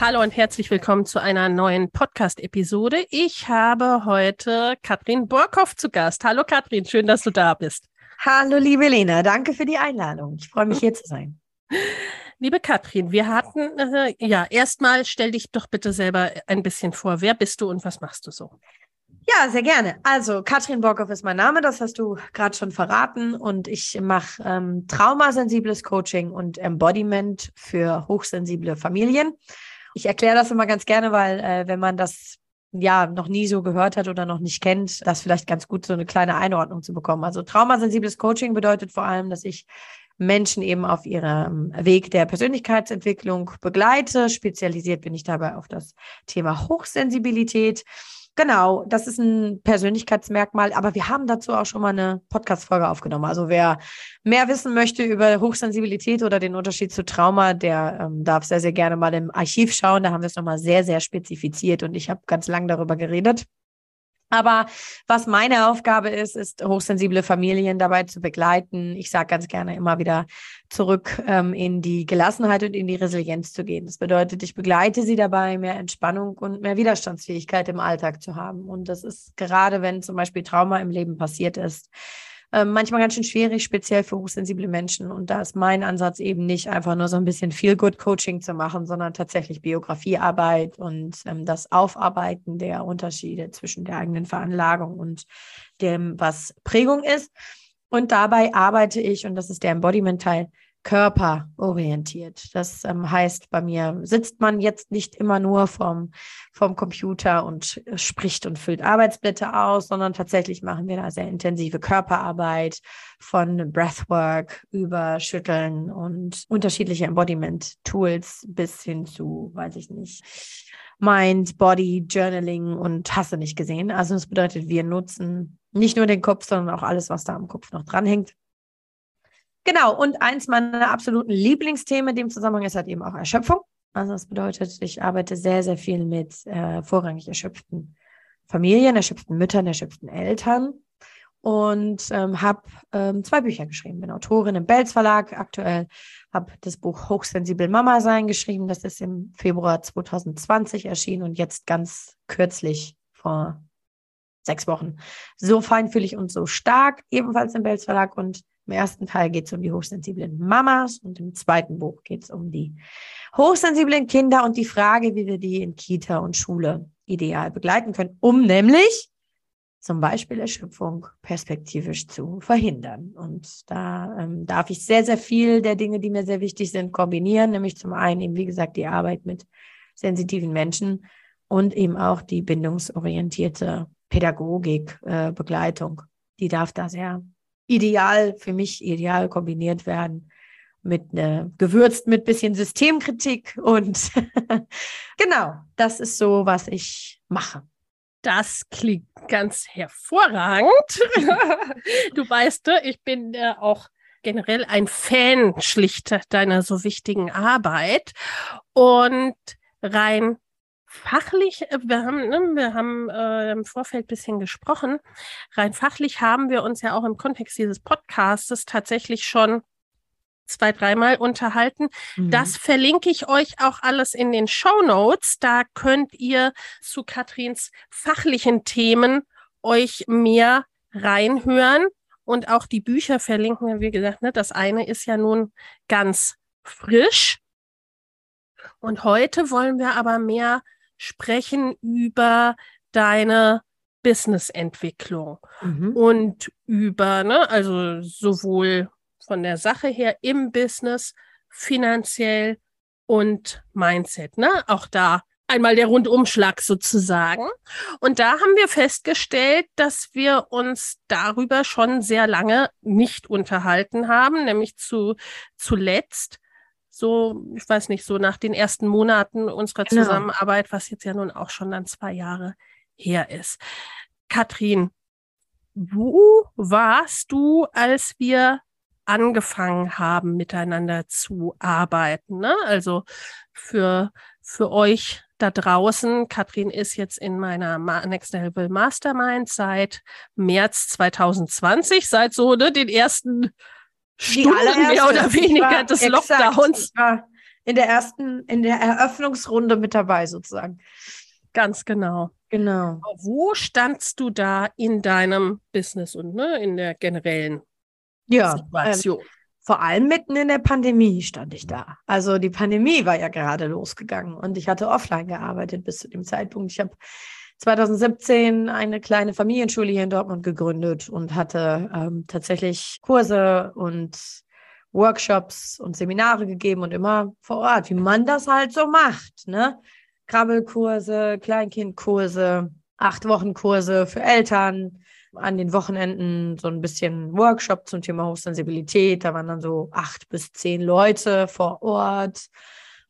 Hallo und herzlich willkommen zu einer neuen Podcast-Episode. Ich habe heute Katrin Borkow zu Gast. Hallo Katrin, schön, dass du da bist. Hallo liebe Lena, danke für die Einladung. Ich freue mich hier zu sein. Liebe Katrin, wir hatten, äh, ja, erstmal stell dich doch bitte selber ein bisschen vor. Wer bist du und was machst du so? Ja, sehr gerne. Also Katrin Borkow ist mein Name, das hast du gerade schon verraten. Und ich mache ähm, traumasensibles Coaching und Embodiment für hochsensible Familien. Ich erkläre das immer ganz gerne, weil äh, wenn man das ja noch nie so gehört hat oder noch nicht kennt, das vielleicht ganz gut so eine kleine Einordnung zu bekommen. Also traumasensibles Coaching bedeutet vor allem, dass ich Menschen eben auf ihrem Weg der Persönlichkeitsentwicklung begleite. Spezialisiert bin ich dabei auf das Thema Hochsensibilität. Genau, das ist ein Persönlichkeitsmerkmal, aber wir haben dazu auch schon mal eine Podcast-Folge aufgenommen. Also wer mehr wissen möchte über Hochsensibilität oder den Unterschied zu Trauma, der ähm, darf sehr, sehr gerne mal im Archiv schauen. Da haben wir es nochmal sehr, sehr spezifiziert und ich habe ganz lang darüber geredet. Aber was meine Aufgabe ist, ist hochsensible Familien dabei zu begleiten. Ich sage ganz gerne immer wieder zurück ähm, in die Gelassenheit und in die Resilienz zu gehen. Das bedeutet, ich begleite sie dabei, mehr Entspannung und mehr Widerstandsfähigkeit im Alltag zu haben. Und das ist gerade, wenn zum Beispiel Trauma im Leben passiert ist, ähm, manchmal ganz schön schwierig, speziell für hochsensible Menschen. Und da ist mein Ansatz eben nicht einfach nur so ein bisschen Feel-Good-Coaching zu machen, sondern tatsächlich Biografiearbeit und ähm, das Aufarbeiten der Unterschiede zwischen der eigenen Veranlagung und dem, was Prägung ist. Und dabei arbeite ich, und das ist der Embodiment-Teil, körperorientiert. Das ähm, heißt, bei mir sitzt man jetzt nicht immer nur vom, vom Computer und spricht und füllt Arbeitsblätter aus, sondern tatsächlich machen wir da sehr intensive Körperarbeit von Breathwork über Schütteln und unterschiedliche Embodiment-Tools bis hin zu, weiß ich nicht, Mind, Body, Journaling und hast du nicht gesehen. Also das bedeutet, wir nutzen nicht nur den Kopf, sondern auch alles, was da am Kopf noch dranhängt Genau, und eins meiner absoluten Lieblingsthemen in dem Zusammenhang ist halt eben auch Erschöpfung. Also das bedeutet, ich arbeite sehr, sehr viel mit äh, vorrangig erschöpften Familien, erschöpften Müttern, erschöpften Eltern und ähm, habe ähm, zwei Bücher geschrieben. Bin Autorin im Belz Verlag aktuell, habe das Buch Hochsensibel Mama sein geschrieben. Das ist im Februar 2020 erschienen und jetzt ganz kürzlich vor sechs Wochen. So feinfühlig und so stark, ebenfalls im Belz Verlag und im ersten Teil geht es um die hochsensiblen Mamas und im zweiten Buch geht es um die hochsensiblen Kinder und die Frage, wie wir die in Kita und Schule ideal begleiten können, um nämlich zum Beispiel Erschöpfung perspektivisch zu verhindern. Und da ähm, darf ich sehr, sehr viel der Dinge, die mir sehr wichtig sind, kombinieren, nämlich zum einen eben, wie gesagt, die Arbeit mit sensitiven Menschen und eben auch die bindungsorientierte Pädagogik, äh, Begleitung. Die darf da sehr ideal, für mich ideal kombiniert werden mit ne, gewürzt mit bisschen Systemkritik und genau, das ist so, was ich mache. Das klingt ganz hervorragend. du weißt, ich bin äh, auch generell ein Fan schlicht deiner so wichtigen Arbeit und rein Fachlich, äh, wir haben, ne, wir haben äh, im Vorfeld bisschen gesprochen. Rein fachlich haben wir uns ja auch im Kontext dieses Podcastes tatsächlich schon zwei, dreimal unterhalten. Mhm. Das verlinke ich euch auch alles in den Show Notes. Da könnt ihr zu Katrins fachlichen Themen euch mehr reinhören Und auch die Bücher verlinken wir, wie gesagt, ne, das eine ist ja nun ganz frisch. Und heute wollen wir aber mehr sprechen über deine Businessentwicklung mhm. und über, ne, also sowohl von der Sache her im Business, finanziell und Mindset, ne? Auch da einmal der Rundumschlag sozusagen. Und da haben wir festgestellt, dass wir uns darüber schon sehr lange nicht unterhalten haben, nämlich zu, zuletzt so, ich weiß nicht, so nach den ersten Monaten unserer genau. Zusammenarbeit, was jetzt ja nun auch schon dann zwei Jahre her ist. Katrin, wo warst du, als wir angefangen haben, miteinander zu arbeiten? Ne? Also für, für euch da draußen, Katrin ist jetzt in meiner Next Level Mastermind seit März 2020, seit so ne, den ersten Stunden mehr oder weniger des Lockdowns. in der ersten, in der Eröffnungsrunde mit dabei sozusagen. Ganz genau. Genau. Wo standst du da in deinem Business und ne, in der generellen ja, Situation? Ähm, vor allem mitten in der Pandemie stand ich da. Also die Pandemie war ja gerade losgegangen und ich hatte offline gearbeitet bis zu dem Zeitpunkt. Ich habe 2017 eine kleine Familienschule hier in Dortmund gegründet und hatte ähm, tatsächlich Kurse und Workshops und Seminare gegeben und immer vor Ort, wie man das halt so macht. Ne? Krabbelkurse, Kleinkindkurse, acht Wochen Kurse für Eltern, an den Wochenenden so ein bisschen Workshop zum Thema Hochsensibilität. Da waren dann so acht bis zehn Leute vor Ort.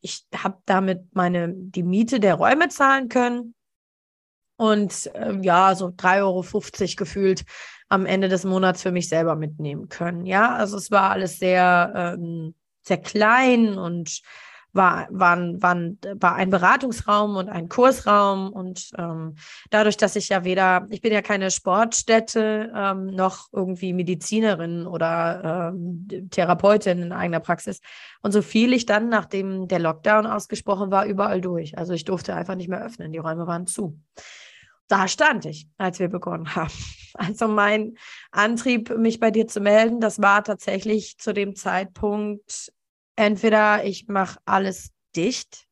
Ich habe damit meine die Miete der Räume zahlen können und äh, ja, so 3,50 Euro gefühlt am Ende des Monats für mich selber mitnehmen können. Ja, also es war alles sehr, ähm, sehr klein und war, waren, waren, war ein Beratungsraum und ein Kursraum. Und ähm, dadurch, dass ich ja weder, ich bin ja keine Sportstätte, ähm, noch irgendwie Medizinerin oder ähm, Therapeutin in eigener Praxis. Und so fiel ich dann, nachdem der Lockdown ausgesprochen war, überall durch. Also ich durfte einfach nicht mehr öffnen. Die Räume waren zu da stand ich, als wir begonnen haben. Also mein Antrieb, mich bei dir zu melden, das war tatsächlich zu dem Zeitpunkt, entweder ich mache alles dicht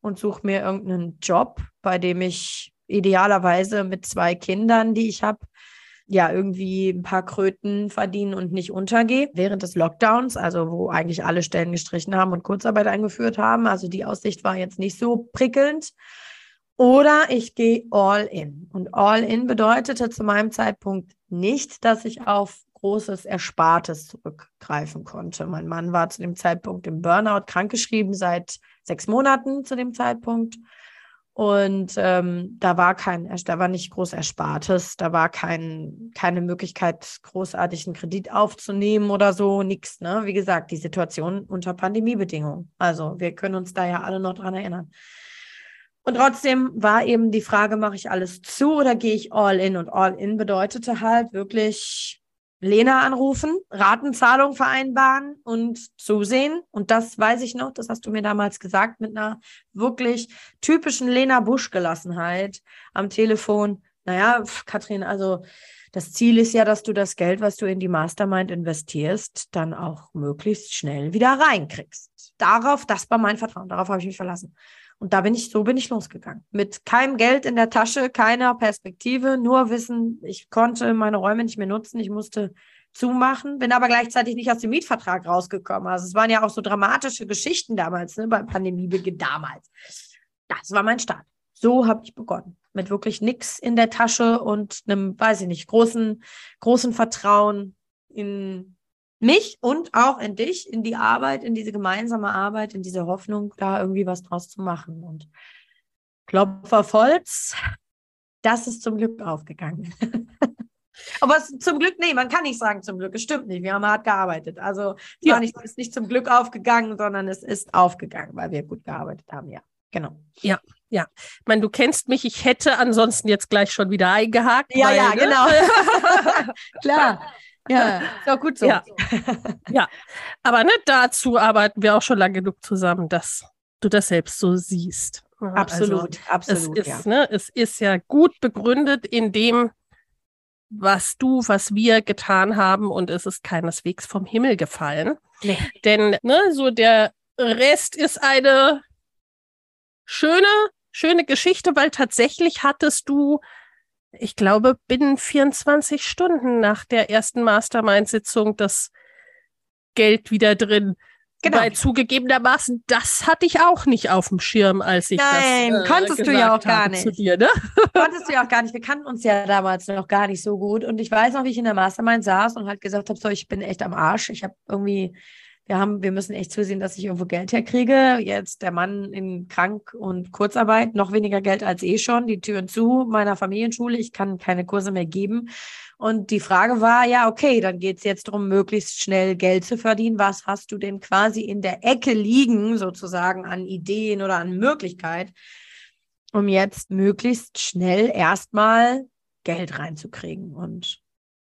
und suche mir irgendeinen Job, bei dem ich idealerweise mit zwei Kindern, die ich habe, ja, irgendwie ein paar Kröten verdienen und nicht untergehe. Während des Lockdowns, also wo eigentlich alle Stellen gestrichen haben und Kurzarbeit eingeführt haben. Also die Aussicht war jetzt nicht so prickelnd. Oder ich gehe all in. Und all in bedeutete zu meinem Zeitpunkt nicht, dass ich auf großes Erspartes zurückgreifen konnte. Mein Mann war zu dem Zeitpunkt im Burnout krankgeschrieben seit sechs Monaten zu dem Zeitpunkt. Und ähm, da war kein, da war nicht groß Erspartes, da war kein, keine Möglichkeit, großartig einen Kredit aufzunehmen oder so, nichts. Ne? Wie gesagt, die Situation unter Pandemiebedingungen. Also wir können uns da ja alle noch dran erinnern. Und trotzdem war eben die Frage, mache ich alles zu oder gehe ich all in? Und all in bedeutete halt wirklich Lena anrufen, Ratenzahlung vereinbaren und zusehen. Und das weiß ich noch, das hast du mir damals gesagt, mit einer wirklich typischen Lena Busch-Gelassenheit am Telefon. Naja, Katrin, also das Ziel ist ja, dass du das Geld, was du in die Mastermind investierst, dann auch möglichst schnell wieder reinkriegst. Darauf, das war mein Vertrauen, darauf habe ich mich verlassen. Und da bin ich, so bin ich losgegangen. Mit keinem Geld in der Tasche, keiner Perspektive, nur Wissen, ich konnte meine Räume nicht mehr nutzen, ich musste zumachen, bin aber gleichzeitig nicht aus dem Mietvertrag rausgekommen. Also es waren ja auch so dramatische Geschichten damals, ne, beim Pandemiebeginn damals. Das war mein Start. So habe ich begonnen. Mit wirklich nichts in der Tasche und einem, weiß ich nicht, großen, großen Vertrauen in mich und auch in dich, in die Arbeit, in diese gemeinsame Arbeit, in diese Hoffnung, da irgendwie was draus zu machen. Und Klopfer auf Holz, das ist zum Glück aufgegangen. Aber es, zum Glück, nee, man kann nicht sagen zum Glück, es stimmt nicht. Wir haben hart gearbeitet. Also es ja. nicht, ist nicht zum Glück aufgegangen, sondern es ist aufgegangen, weil wir gut gearbeitet haben, ja. Genau. Ja, ja. Ich meine, du kennst mich, ich hätte ansonsten jetzt gleich schon wieder eingehakt. Ja, weil, ja, ne? genau. Klar. Ja, ist auch gut so. Ja, ja. aber ne, dazu arbeiten wir auch schon lange genug zusammen, dass du das selbst so siehst. Absolut, also, absolut. Es ist, ja. ne, es ist ja gut begründet in dem, was du, was wir getan haben und es ist keineswegs vom Himmel gefallen. Nee. Denn ne, so der Rest ist eine schöne, schöne Geschichte, weil tatsächlich hattest du, ich glaube, binnen 24 Stunden nach der ersten Mastermind-Sitzung das Geld wieder drin. Genau. Weil zugegebenermaßen, das hatte ich auch nicht auf dem Schirm, als ich Nein, das äh, konntest du ja auch gar nicht. Zu dir, ne? konntest du ja auch gar nicht. Wir kannten uns ja damals noch gar nicht so gut. Und ich weiß noch, wie ich in der Mastermind saß und halt gesagt habe, so, ich bin echt am Arsch. Ich habe irgendwie wir haben, wir müssen echt zusehen, dass ich irgendwo Geld herkriege. Jetzt der Mann in Krank- und Kurzarbeit, noch weniger Geld als eh schon, die Türen zu meiner Familienschule, ich kann keine Kurse mehr geben. Und die Frage war, ja, okay, dann geht es jetzt darum, möglichst schnell Geld zu verdienen. Was hast du denn quasi in der Ecke liegen, sozusagen an Ideen oder an Möglichkeit, um jetzt möglichst schnell erstmal Geld reinzukriegen? Und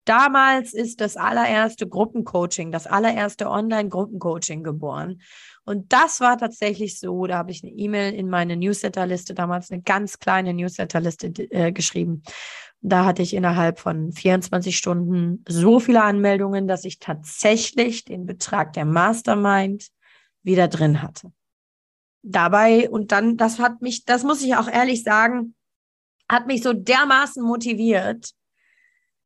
Damals ist das allererste Gruppencoaching, das allererste Online-Gruppencoaching geboren. Und das war tatsächlich so, da habe ich eine E-Mail in meine Newsletterliste, damals eine ganz kleine Newsletterliste äh, geschrieben. Da hatte ich innerhalb von 24 Stunden so viele Anmeldungen, dass ich tatsächlich den Betrag der Mastermind wieder drin hatte. Dabei, und dann, das hat mich, das muss ich auch ehrlich sagen, hat mich so dermaßen motiviert,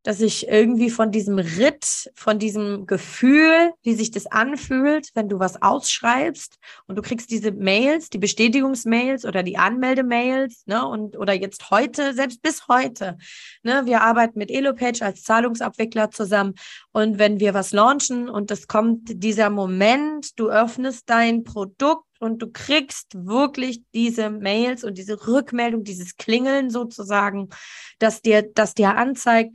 dass ich irgendwie von diesem Ritt, von diesem Gefühl, wie sich das anfühlt, wenn du was ausschreibst und du kriegst diese Mails, die Bestätigungsmails oder die Anmeldemails, ne, und oder jetzt heute, selbst bis heute, ne, wir arbeiten mit Elopage als Zahlungsabwickler zusammen. Und wenn wir was launchen und es kommt dieser Moment, du öffnest dein Produkt und du kriegst wirklich diese Mails und diese Rückmeldung, dieses Klingeln sozusagen, dass dir, dass dir anzeigt,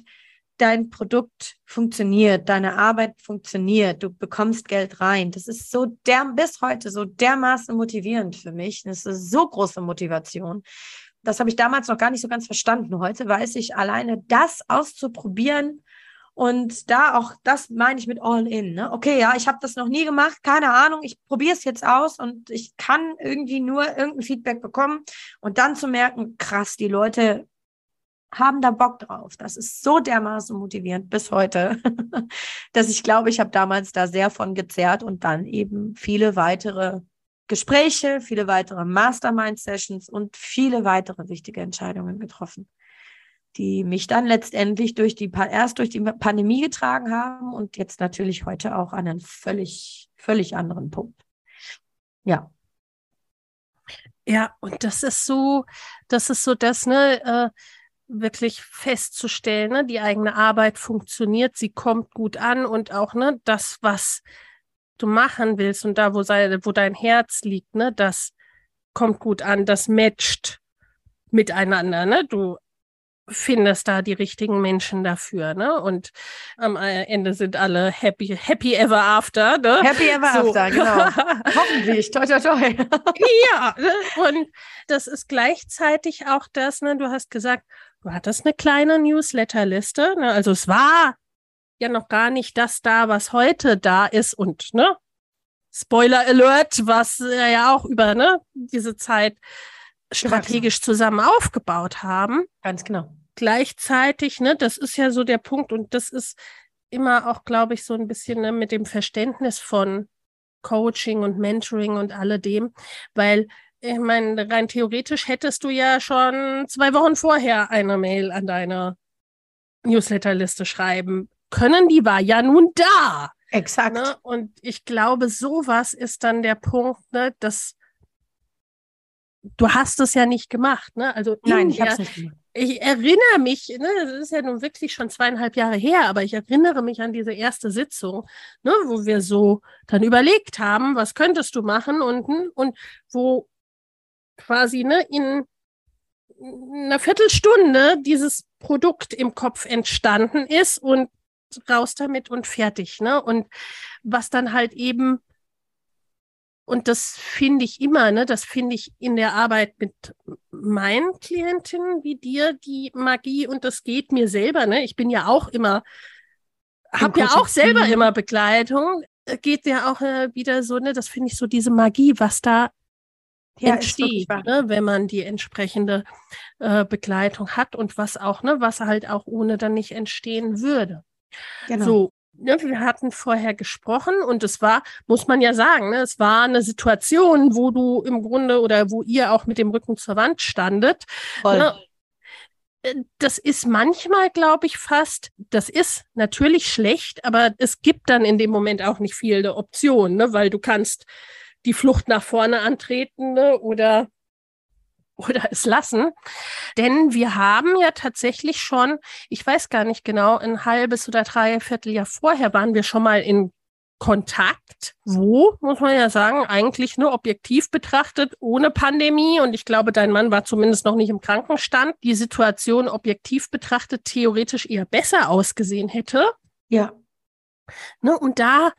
dein Produkt funktioniert, deine Arbeit funktioniert, du bekommst Geld rein. Das ist so der, bis heute so dermaßen motivierend für mich. Das ist so große Motivation. Das habe ich damals noch gar nicht so ganz verstanden. Heute weiß ich alleine, das auszuprobieren und da auch, das meine ich mit All In. Ne? Okay, ja, ich habe das noch nie gemacht, keine Ahnung, ich probiere es jetzt aus und ich kann irgendwie nur irgendein Feedback bekommen und dann zu merken, krass, die Leute haben da Bock drauf. Das ist so dermaßen motivierend bis heute, dass ich glaube, ich habe damals da sehr von gezerrt und dann eben viele weitere Gespräche, viele weitere Mastermind-Sessions und viele weitere wichtige Entscheidungen getroffen, die mich dann letztendlich durch die erst durch die Pandemie getragen haben und jetzt natürlich heute auch an einen völlig völlig anderen Punkt. Ja. Ja, und das ist so, das ist so das, ne, äh, wirklich festzustellen, ne, die eigene Arbeit funktioniert, sie kommt gut an und auch ne, das, was du machen willst und da, wo, sei, wo dein Herz liegt, ne, das kommt gut an, das matcht miteinander. Ne? Du findest da die richtigen Menschen dafür, ne? Und am Ende sind alle happy, happy ever after, ne? Happy ever so. after, genau. Hoffentlich, toi, toi, toi. ja, ne? und das ist gleichzeitig auch das, ne? Du hast gesagt, du hattest eine kleine Newsletterliste, ne? Also es war ja noch gar nicht das da, was heute da ist und, ne? Spoiler Alert, was ja auch über ne, diese Zeit strategisch zusammen aufgebaut haben. Ganz genau. Gleichzeitig, ne, das ist ja so der Punkt und das ist immer auch, glaube ich, so ein bisschen ne, mit dem Verständnis von Coaching und Mentoring und alledem, weil ich meine, rein theoretisch hättest du ja schon zwei Wochen vorher eine Mail an deine Newsletterliste schreiben können. Die war ja nun da. Exakt. Ne? Und ich glaube, sowas ist dann der Punkt, ne, dass du hast es ja nicht gemacht, ne? Also nein, ich habe es nicht gemacht. Ich erinnere mich, ne, das ist ja nun wirklich schon zweieinhalb Jahre her, aber ich erinnere mich an diese erste Sitzung, ne, wo wir so dann überlegt haben, was könntest du machen und, und wo quasi ne, in einer Viertelstunde dieses Produkt im Kopf entstanden ist und raus damit und fertig. Ne? Und was dann halt eben und das finde ich immer, ne, das finde ich in der Arbeit mit meinen Klientinnen wie dir, die Magie, und das geht mir selber, ne? Ich bin ja auch immer, habe ja auch selber mhm. immer Begleitung, geht ja auch äh, wieder so, ne, das finde ich so diese Magie, was da ja, entsteht, ne, wenn man die entsprechende äh, Begleitung hat und was auch, ne, was halt auch ohne dann nicht entstehen würde. Genau. So, ne, wir hatten vorher gesprochen und es war, muss man ja sagen, ne, es war eine Situation, wo du im Grunde oder wo ihr auch mit dem Rücken zur Wand standet. Ne, äh, das ist manchmal, glaube ich, fast, das ist natürlich schlecht, aber es gibt dann in dem Moment auch nicht viele Optionen, ne, weil du kannst die Flucht nach vorne antreten ne, oder oder es lassen. Denn wir haben ja tatsächlich schon, ich weiß gar nicht genau, ein halbes oder dreiviertel Jahr vorher waren wir schon mal in Kontakt, wo, muss man ja sagen, eigentlich nur objektiv betrachtet, ohne Pandemie. Und ich glaube, dein Mann war zumindest noch nicht im Krankenstand. Die Situation objektiv betrachtet theoretisch eher besser ausgesehen hätte. Ja. Ne, und da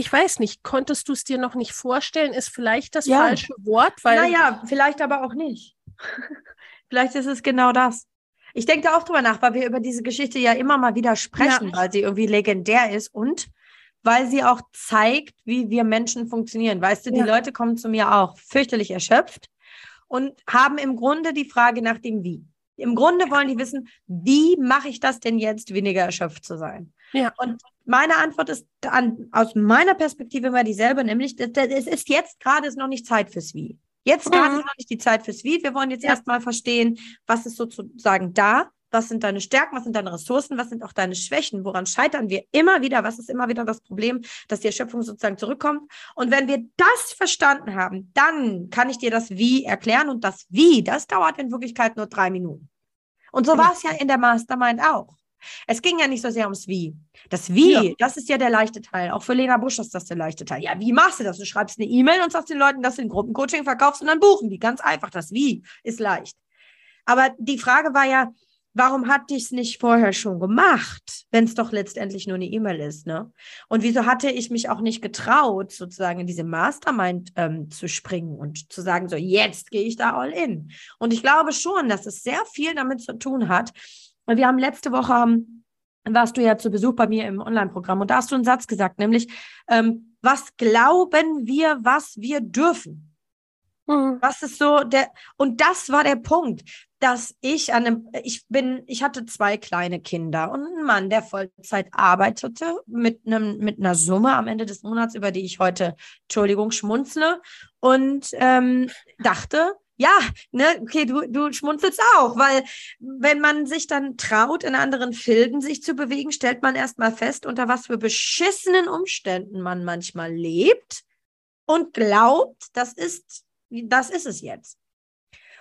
ich weiß nicht, konntest du es dir noch nicht vorstellen? Ist vielleicht das ja. falsche Wort? Weil naja, vielleicht aber auch nicht. vielleicht ist es genau das. Ich denke da auch drüber nach, weil wir über diese Geschichte ja immer mal wieder sprechen, ja. weil sie irgendwie legendär ist und weil sie auch zeigt, wie wir Menschen funktionieren. Weißt du, die ja. Leute kommen zu mir auch fürchterlich erschöpft und haben im Grunde die Frage nach dem Wie. Im Grunde wollen die wissen, wie mache ich das denn jetzt, weniger erschöpft zu sein? Ja. Und meine Antwort ist an, aus meiner Perspektive immer dieselbe, nämlich es ist jetzt gerade noch nicht Zeit fürs Wie. Jetzt mhm. gerade ist noch nicht die Zeit fürs Wie. Wir wollen jetzt ja. erstmal verstehen, was ist sozusagen da, was sind deine Stärken, was sind deine Ressourcen, was sind auch deine Schwächen, woran scheitern wir immer wieder, was ist immer wieder das Problem, dass die Erschöpfung sozusagen zurückkommt. Und wenn wir das verstanden haben, dann kann ich dir das Wie erklären und das Wie, das dauert in Wirklichkeit nur drei Minuten. Und so war es ja in der Mastermind auch. Es ging ja nicht so sehr ums Wie. Das Wie, ja. das ist ja der leichte Teil. Auch für Lena Busch ist das der leichte Teil. Ja, wie machst du das? Du schreibst eine E-Mail und sagst den Leuten, dass du ein Gruppencoaching verkaufst und dann buchen die. Ganz einfach. Das Wie ist leicht. Aber die Frage war ja, warum hatte ich es nicht vorher schon gemacht, wenn es doch letztendlich nur eine E-Mail ist, ne? Und wieso hatte ich mich auch nicht getraut, sozusagen in diese Mastermind ähm, zu springen und zu sagen, so jetzt gehe ich da all in. Und ich glaube schon, dass es sehr viel damit zu tun hat. Und wir haben letzte Woche ähm, warst du ja zu Besuch bei mir im Online-Programm und da hast du einen Satz gesagt, nämlich ähm, was glauben wir, was wir dürfen? Mhm. Was ist so der und das war der Punkt dass ich an einem, ich bin, ich hatte zwei kleine Kinder und einen Mann, der Vollzeit arbeitete mit einem, mit einer Summe am Ende des Monats, über die ich heute, Entschuldigung, schmunzle und ähm, dachte, ja, ne, okay, du, du schmunzelst auch, weil wenn man sich dann traut, in anderen Filden sich zu bewegen, stellt man erstmal fest, unter was für beschissenen Umständen man manchmal lebt und glaubt, das ist, das ist es jetzt.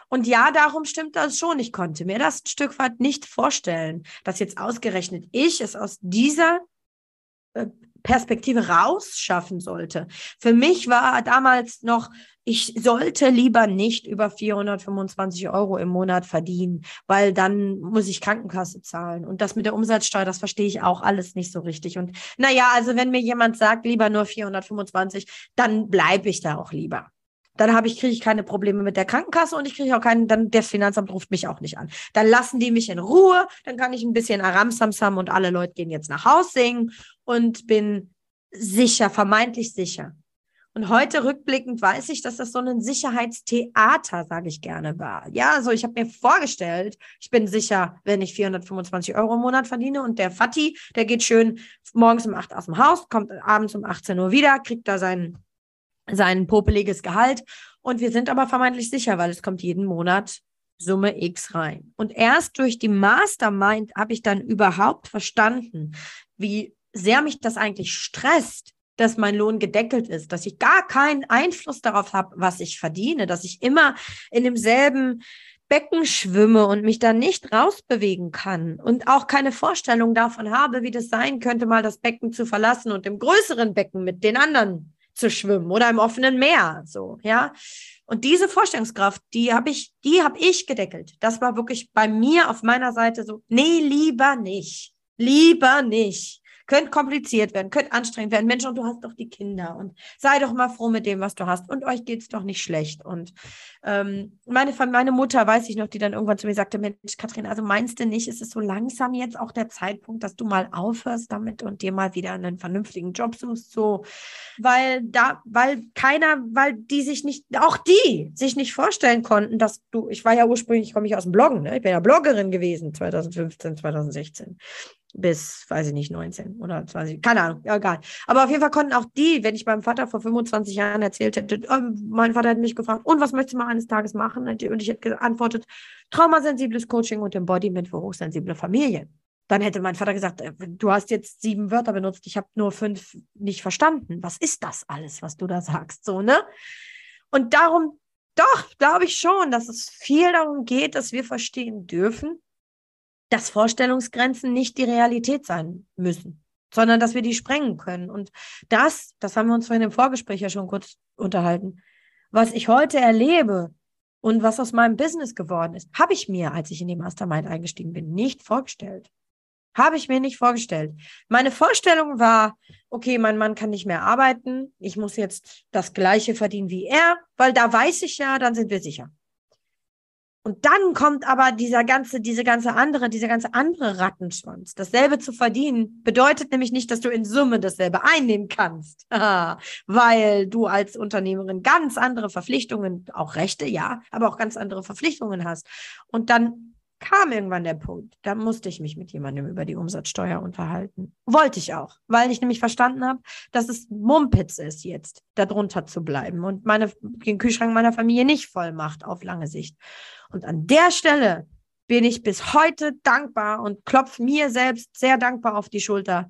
Und ja, darum stimmt das schon. Ich konnte mir das ein Stück weit nicht vorstellen, dass jetzt ausgerechnet ich es aus dieser äh, Perspektive rausschaffen sollte. Für mich war damals noch, ich sollte lieber nicht über 425 Euro im Monat verdienen, weil dann muss ich Krankenkasse zahlen. Und das mit der Umsatzsteuer, das verstehe ich auch alles nicht so richtig. Und naja, also wenn mir jemand sagt, lieber nur 425, dann bleibe ich da auch lieber dann habe ich, kriege ich keine Probleme mit der Krankenkasse und ich kriege auch keinen, dann das Finanzamt ruft mich auch nicht an. Dann lassen die mich in Ruhe, dann kann ich ein bisschen Aramsamsam und alle Leute gehen jetzt nach Haus singen und bin sicher, vermeintlich sicher. Und heute rückblickend weiß ich, dass das so ein Sicherheitstheater, sage ich gerne, war. Ja, also ich habe mir vorgestellt, ich bin sicher, wenn ich 425 Euro im Monat verdiene und der Fatti, der geht schön morgens um 8 aus dem Haus, kommt abends um 18 Uhr wieder, kriegt da seinen sein popeliges Gehalt. Und wir sind aber vermeintlich sicher, weil es kommt jeden Monat Summe X rein. Und erst durch die Mastermind habe ich dann überhaupt verstanden, wie sehr mich das eigentlich stresst, dass mein Lohn gedeckelt ist, dass ich gar keinen Einfluss darauf habe, was ich verdiene, dass ich immer in demselben Becken schwimme und mich da nicht rausbewegen kann und auch keine Vorstellung davon habe, wie das sein könnte, mal das Becken zu verlassen und im größeren Becken mit den anderen zu schwimmen oder im offenen Meer, so, ja. Und diese Vorstellungskraft, die habe ich, die habe ich gedeckelt. Das war wirklich bei mir auf meiner Seite so, nee, lieber nicht. Lieber nicht. Könnte kompliziert werden, könnte anstrengend werden. Mensch, und du hast doch die Kinder und sei doch mal froh mit dem, was du hast. Und euch geht es doch nicht schlecht. Und ähm, meine, meine Mutter, weiß ich noch, die dann irgendwann zu mir sagte, Mensch, Kathrin, also meinst du nicht, ist es so langsam jetzt auch der Zeitpunkt, dass du mal aufhörst damit und dir mal wieder einen vernünftigen Job suchst, so, weil da, weil keiner, weil die sich nicht, auch die sich nicht vorstellen konnten, dass du, ich war ja ursprünglich, komme ich aus dem Bloggen, ne? ich bin ja Bloggerin gewesen, 2015, 2016 bis, weiß ich nicht, 19 oder 20, keine Ahnung, egal. Aber auf jeden Fall konnten auch die, wenn ich meinem Vater vor 25 Jahren erzählt hätte, oh, mein Vater hat mich gefragt, und was möchtest du mal eines Tages machen? Und ich hätte geantwortet, traumasensibles Coaching und Embodiment für hochsensible Familien. Dann hätte mein Vater gesagt, äh, du hast jetzt sieben Wörter benutzt, ich habe nur fünf nicht verstanden. Was ist das alles, was du da sagst? So, ne? Und darum, doch, glaube ich schon, dass es viel darum geht, dass wir verstehen dürfen, dass Vorstellungsgrenzen nicht die Realität sein müssen, sondern dass wir die sprengen können. Und das, das haben wir uns vorhin im Vorgespräch ja schon kurz unterhalten, was ich heute erlebe und was aus meinem Business geworden ist, habe ich mir, als ich in die Mastermind eingestiegen bin, nicht vorgestellt. Habe ich mir nicht vorgestellt. Meine Vorstellung war, okay, mein Mann kann nicht mehr arbeiten, ich muss jetzt das gleiche verdienen wie er, weil da weiß ich ja, dann sind wir sicher. Und dann kommt aber dieser ganze, diese ganze andere, dieser ganze andere Rattenschwanz. Dasselbe zu verdienen bedeutet nämlich nicht, dass du in Summe dasselbe einnehmen kannst, weil du als Unternehmerin ganz andere Verpflichtungen, auch Rechte, ja, aber auch ganz andere Verpflichtungen hast. Und dann kam irgendwann der Punkt, da musste ich mich mit jemandem über die Umsatzsteuer unterhalten. Wollte ich auch, weil ich nämlich verstanden habe, dass es Mumpitz ist, jetzt darunter zu bleiben und meine, den Kühlschrank meiner Familie nicht voll macht auf lange Sicht. Und an der Stelle bin ich bis heute dankbar und klopfe mir selbst sehr dankbar auf die Schulter.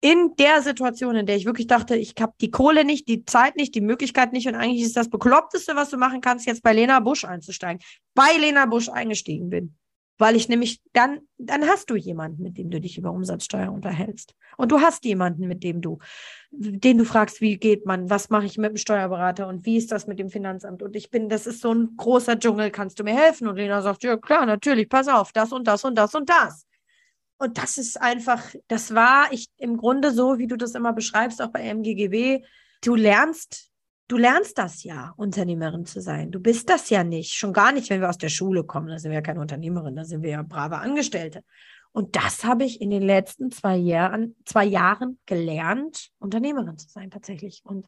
In der Situation, in der ich wirklich dachte, ich habe die Kohle nicht, die Zeit nicht, die Möglichkeit nicht und eigentlich ist das Bekloppteste, was du machen kannst, jetzt bei Lena Busch einzusteigen. Bei Lena Busch eingestiegen bin. Weil ich nämlich dann, dann hast du jemanden, mit dem du dich über Umsatzsteuer unterhältst. Und du hast jemanden, mit dem du, den du fragst, wie geht man, was mache ich mit dem Steuerberater und wie ist das mit dem Finanzamt? Und ich bin, das ist so ein großer Dschungel, kannst du mir helfen? Und Lena sagt, ja klar, natürlich, pass auf, das und das und das und das. Und das ist einfach, das war ich im Grunde so, wie du das immer beschreibst, auch bei MGGW. Du lernst du lernst das ja, Unternehmerin zu sein. Du bist das ja nicht. Schon gar nicht, wenn wir aus der Schule kommen. Da sind wir ja keine Unternehmerin, da sind wir ja brave Angestellte. Und das habe ich in den letzten zwei Jahren, zwei Jahren gelernt, Unternehmerin zu sein, tatsächlich. Und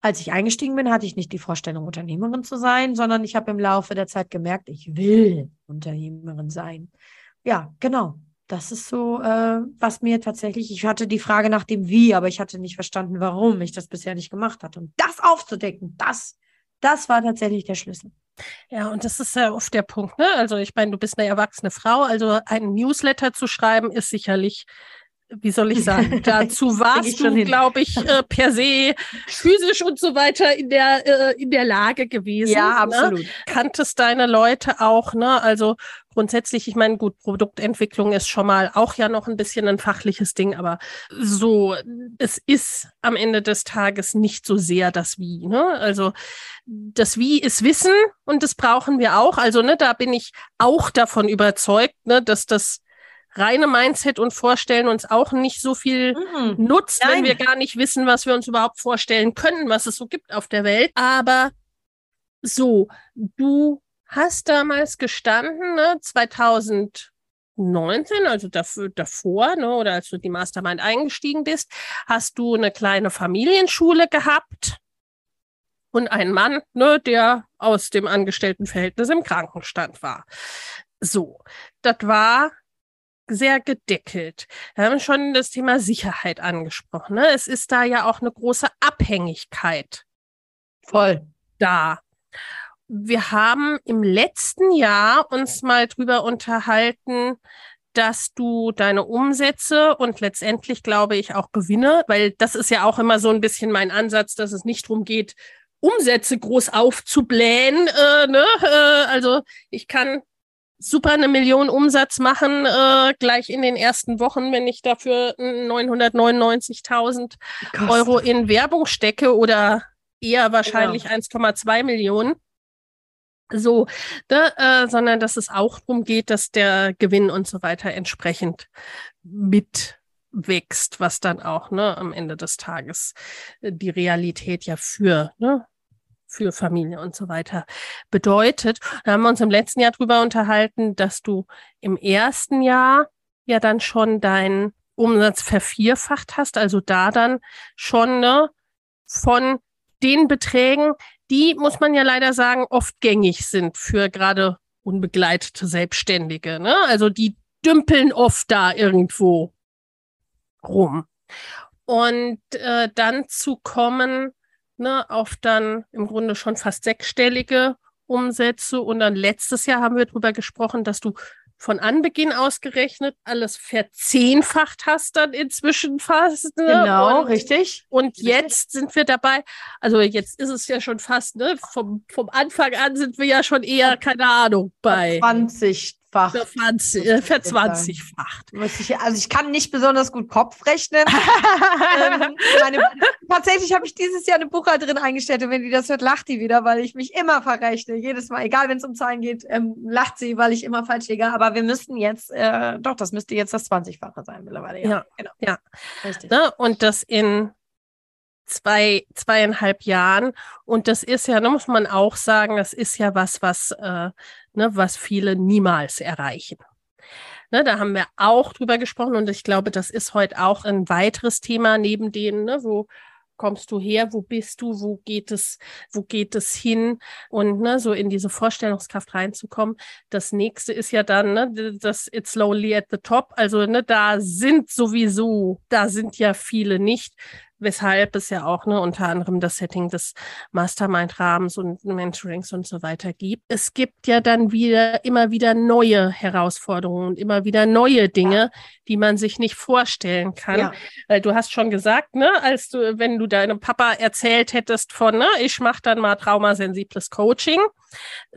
als ich eingestiegen bin, hatte ich nicht die Vorstellung, Unternehmerin zu sein, sondern ich habe im Laufe der Zeit gemerkt, ich will Unternehmerin sein. Ja, genau das ist so, äh, was mir tatsächlich, ich hatte die Frage nach dem Wie, aber ich hatte nicht verstanden, warum ich das bisher nicht gemacht hatte. Und das aufzudecken, das, das war tatsächlich der Schlüssel. Ja, und das ist ja oft der Punkt, ne? Also ich meine, du bist eine erwachsene Frau, also ein Newsletter zu schreiben ist sicherlich wie soll ich sagen, dazu warst du, glaube ich, äh, per se physisch und so weiter in der, äh, in der Lage gewesen. Ja, ne? absolut. Ne? Kanntest deine Leute auch, ne? Also grundsätzlich, ich meine, gut, Produktentwicklung ist schon mal auch ja noch ein bisschen ein fachliches Ding, aber so, es ist am Ende des Tages nicht so sehr das Wie, ne? Also das Wie ist Wissen und das brauchen wir auch. Also, ne, da bin ich auch davon überzeugt, ne, dass das reine Mindset und Vorstellen uns auch nicht so viel mhm. nutzt, Nein. wenn wir gar nicht wissen, was wir uns überhaupt vorstellen können, was es so gibt auf der Welt. Aber so, du hast damals gestanden, ne, 2019, also dafür, davor, ne, oder als du die Mastermind eingestiegen bist, hast du eine kleine Familienschule gehabt und einen Mann, ne, der aus dem Angestelltenverhältnis im Krankenstand war. So, das war sehr gedeckelt. Wir haben schon das Thema Sicherheit angesprochen. Ne? Es ist da ja auch eine große Abhängigkeit. Voll. Da. Wir haben im letzten Jahr uns mal drüber unterhalten, dass du deine Umsätze und letztendlich glaube ich auch Gewinne, weil das ist ja auch immer so ein bisschen mein Ansatz, dass es nicht darum geht, Umsätze groß aufzublähen. Äh, ne? äh, also ich kann super eine Million Umsatz machen, äh, gleich in den ersten Wochen, wenn ich dafür 999.000 Euro in Werbung stecke oder eher wahrscheinlich genau. 1,2 Millionen. So, ne, äh, sondern dass es auch darum geht, dass der Gewinn und so weiter entsprechend mit wächst, was dann auch ne, am Ende des Tages äh, die Realität ja für ne, für Familie und so weiter bedeutet. Da haben wir uns im letzten Jahr drüber unterhalten, dass du im ersten Jahr ja dann schon deinen Umsatz vervierfacht hast, also da dann schon ne, von den Beträgen, die muss man ja leider sagen, oft gängig sind für gerade unbegleitete Selbstständige. Ne? Also die dümpeln oft da irgendwo rum. Und äh, dann zu kommen ne, auf dann im Grunde schon fast sechsstellige Umsätze. Und dann letztes Jahr haben wir darüber gesprochen, dass du von Anbeginn ausgerechnet alles verzehnfacht hast dann inzwischen fast. Ne? Genau, und, richtig. Und jetzt sind wir dabei, also jetzt ist es ja schon fast, ne, vom, vom Anfang an sind wir ja schon eher, keine Ahnung, bei 20, verfachst. Ver verzwanzigfacht. Also ich kann nicht besonders gut Kopf rechnen. ähm, meine, tatsächlich habe ich dieses Jahr eine Buchhalterin eingestellt und wenn die das hört, lacht die wieder, weil ich mich immer verrechne. Jedes Mal, egal wenn es um Zahlen geht, ähm, lacht sie, weil ich immer falsch liege. Aber wir müssen jetzt, äh, doch, das müsste jetzt das 20-fache sein mittlerweile. Ja, ja. Genau. ja. Richtig. Ne? Und das in zwei, zweieinhalb Jahren. Und das ist ja, da muss man auch sagen, das ist ja was, was, äh, ne, was viele niemals erreichen. Ne, da haben wir auch drüber gesprochen und ich glaube, das ist heute auch ein weiteres Thema neben denen, ne, wo kommst du her, wo bist du, wo geht es, wo geht es hin und ne, so in diese Vorstellungskraft reinzukommen. Das nächste ist ja dann, ne, das It's slowly at the top. Also ne, da sind sowieso, da sind ja viele nicht weshalb es ja auch ne, unter anderem das Setting des Mastermind-Rahmens und Mentorings und so weiter gibt. Es gibt ja dann wieder immer wieder neue Herausforderungen und immer wieder neue Dinge, ja. die man sich nicht vorstellen kann. Ja. Weil du hast schon gesagt, ne, als du, wenn du deinem Papa erzählt hättest von, ne, ich mache dann mal traumasensibles Coaching,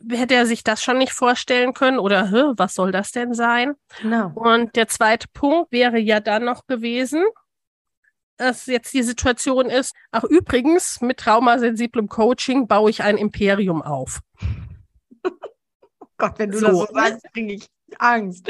hätte er sich das schon nicht vorstellen können oder was soll das denn sein? Genau. Und der zweite Punkt wäre ja dann noch gewesen, dass jetzt die Situation ist, ach übrigens, mit traumasensiblem Coaching baue ich ein Imperium auf. oh Gott, wenn du so, das so sagst, kriege ich Angst.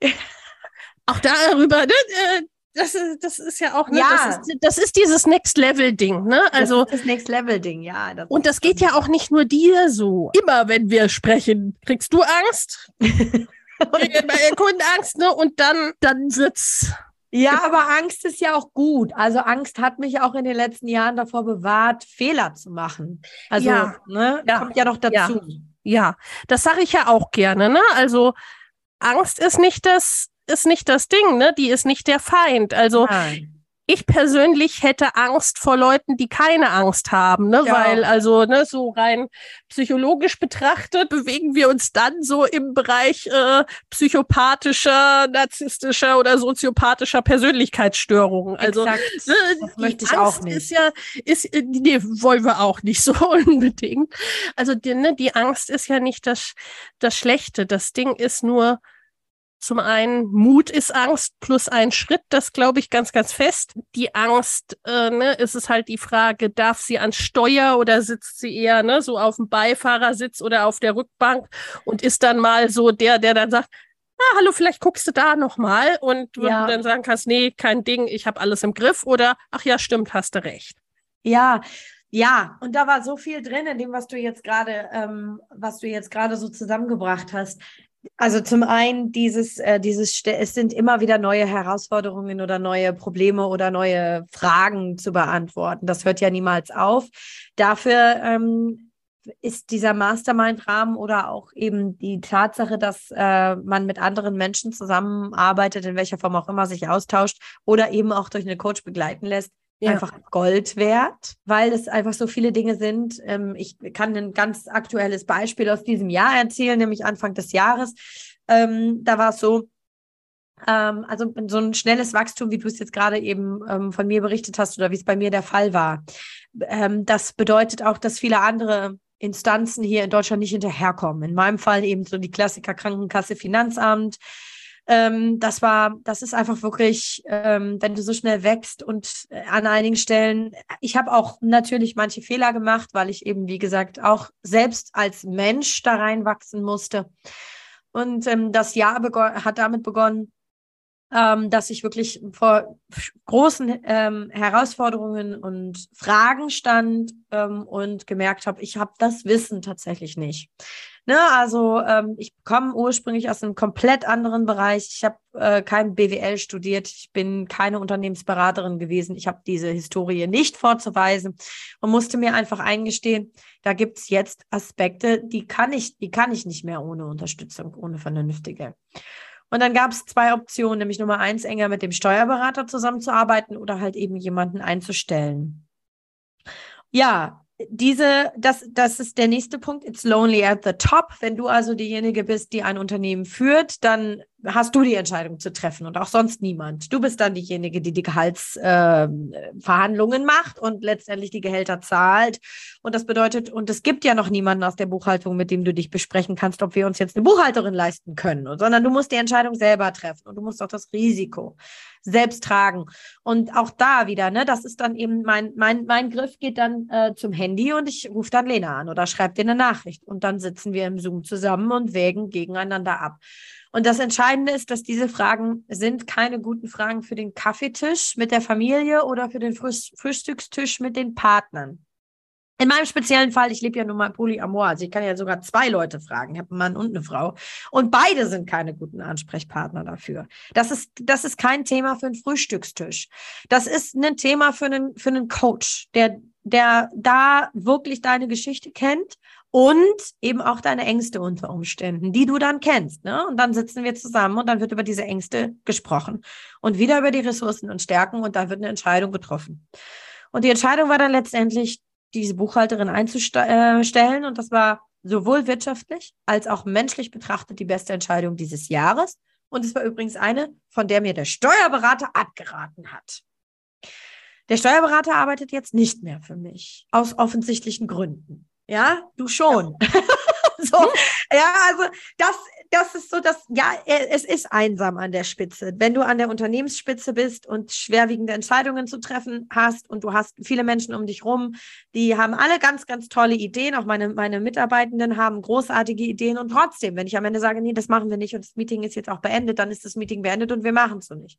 auch darüber, ne, äh, das, ist, das ist ja auch, ne, ja. Das, ist, das ist dieses Next-Level-Ding, ne? Also, das, das Next-Level-Ding, ja. Das und das geht ja auch nicht nur dir so. Immer wenn wir sprechen, kriegst du Angst. Kriegen Kunden Angst, ne? Und dann, dann wird's ja, aber Angst ist ja auch gut. Also Angst hat mich auch in den letzten Jahren davor bewahrt, Fehler zu machen. Also, ja, ne, ja, kommt ja noch dazu. Ja, das sage ich ja auch gerne. Ne? Also Angst ist nicht das, ist nicht das Ding, ne? Die ist nicht der Feind. Also Nein ich persönlich hätte Angst vor Leuten, die keine Angst haben, ne? Ja. weil also ne, so rein psychologisch betrachtet bewegen wir uns dann so im Bereich äh, psychopathischer, narzisstischer oder soziopathischer Persönlichkeitsstörungen. Also ne, das möchte ich Angst auch nicht. Ist ja, ist, äh, nee, wollen wir auch nicht so unbedingt. Also die, ne, die Angst ist ja nicht das, das Schlechte. Das Ding ist nur, zum einen, Mut ist Angst plus ein Schritt, das glaube ich ganz, ganz fest. Die Angst, äh, ne, ist es halt die Frage, darf sie an Steuer oder sitzt sie eher ne, so auf dem Beifahrersitz oder auf der Rückbank und ist dann mal so der, der dann sagt, ah, hallo, vielleicht guckst du da nochmal und ja. du dann sagen kannst, nee, kein Ding, ich habe alles im Griff oder ach ja, stimmt, hast du recht. Ja, ja, und da war so viel drin in dem, was du jetzt gerade, ähm, was du jetzt gerade so zusammengebracht hast. Also zum einen dieses, äh, dieses, es sind immer wieder neue Herausforderungen oder neue Probleme oder neue Fragen zu beantworten. Das hört ja niemals auf. Dafür ähm, ist dieser Mastermind-Rahmen oder auch eben die Tatsache, dass äh, man mit anderen Menschen zusammenarbeitet, in welcher Form auch immer sich austauscht oder eben auch durch eine Coach begleiten lässt, ja. einfach Gold wert, weil es einfach so viele Dinge sind. Ähm, ich kann ein ganz aktuelles Beispiel aus diesem Jahr erzählen, nämlich Anfang des Jahres. Ähm, da war es so, ähm, also so ein schnelles Wachstum, wie du es jetzt gerade eben von mir berichtet hast oder wie es bei mir der Fall war. Das bedeutet auch, dass viele andere Instanzen hier in Deutschland nicht hinterherkommen. In meinem Fall eben so die Klassiker Krankenkasse, Finanzamt, ähm, das war, das ist einfach wirklich, ähm, wenn du so schnell wächst und äh, an einigen Stellen, ich habe auch natürlich manche Fehler gemacht, weil ich eben, wie gesagt, auch selbst als Mensch da reinwachsen musste. Und ähm, das Jahr hat damit begonnen, ähm, dass ich wirklich vor großen ähm, Herausforderungen und Fragen stand ähm, und gemerkt habe, ich habe das Wissen tatsächlich nicht. Ne, also ähm, ich komme ursprünglich aus einem komplett anderen Bereich. Ich habe äh, kein BWL studiert. Ich bin keine Unternehmensberaterin gewesen. Ich habe diese Historie nicht vorzuweisen und musste mir einfach eingestehen, da gibt es jetzt Aspekte, die kann ich, die kann ich nicht mehr ohne Unterstützung, ohne vernünftige. Und dann gab es zwei Optionen, nämlich Nummer eins, enger mit dem Steuerberater zusammenzuarbeiten oder halt eben jemanden einzustellen. Ja, diese, das, das ist der nächste Punkt. It's lonely at the top. Wenn du also diejenige bist, die ein Unternehmen führt, dann hast du die Entscheidung zu treffen und auch sonst niemand. Du bist dann diejenige, die die Gehaltsverhandlungen äh, macht und letztendlich die Gehälter zahlt. Und das bedeutet, und es gibt ja noch niemanden aus der Buchhaltung, mit dem du dich besprechen kannst, ob wir uns jetzt eine Buchhalterin leisten können, sondern du musst die Entscheidung selber treffen und du musst auch das Risiko selbst tragen. Und auch da wieder, ne, das ist dann eben mein, mein, mein Griff geht dann äh, zum Handy und ich rufe dann Lena an oder schreibe dir eine Nachricht. Und dann sitzen wir im Zoom zusammen und wägen gegeneinander ab. Und das Entscheidende ist, dass diese Fragen sind keine guten Fragen für den Kaffeetisch mit der Familie oder für den Frühstückstisch mit den Partnern. In meinem speziellen Fall, ich lebe ja nun mal Polyamor, also ich kann ja sogar zwei Leute fragen, ich habe einen Mann und eine Frau und beide sind keine guten Ansprechpartner dafür. Das ist, das ist kein Thema für einen Frühstückstisch. Das ist ein Thema für einen, für einen Coach, der, der da wirklich deine Geschichte kennt und eben auch deine Ängste unter Umständen, die du dann kennst. Ne? Und dann sitzen wir zusammen und dann wird über diese Ängste gesprochen und wieder über die Ressourcen und Stärken und dann wird eine Entscheidung getroffen. Und die Entscheidung war dann letztendlich, diese Buchhalterin einzustellen und das war sowohl wirtschaftlich als auch menschlich betrachtet die beste Entscheidung dieses Jahres. Und es war übrigens eine, von der mir der Steuerberater abgeraten hat. Der Steuerberater arbeitet jetzt nicht mehr für mich, aus offensichtlichen Gründen. Ja, du schon. Ja. so, ja, also das, das ist so, dass, ja, es ist einsam an der Spitze. Wenn du an der Unternehmensspitze bist und schwerwiegende Entscheidungen zu treffen hast und du hast viele Menschen um dich rum, die haben alle ganz, ganz tolle Ideen. Auch meine, meine Mitarbeitenden haben großartige Ideen und trotzdem, wenn ich am Ende sage, nee, das machen wir nicht und das Meeting ist jetzt auch beendet, dann ist das Meeting beendet und wir machen es so nicht.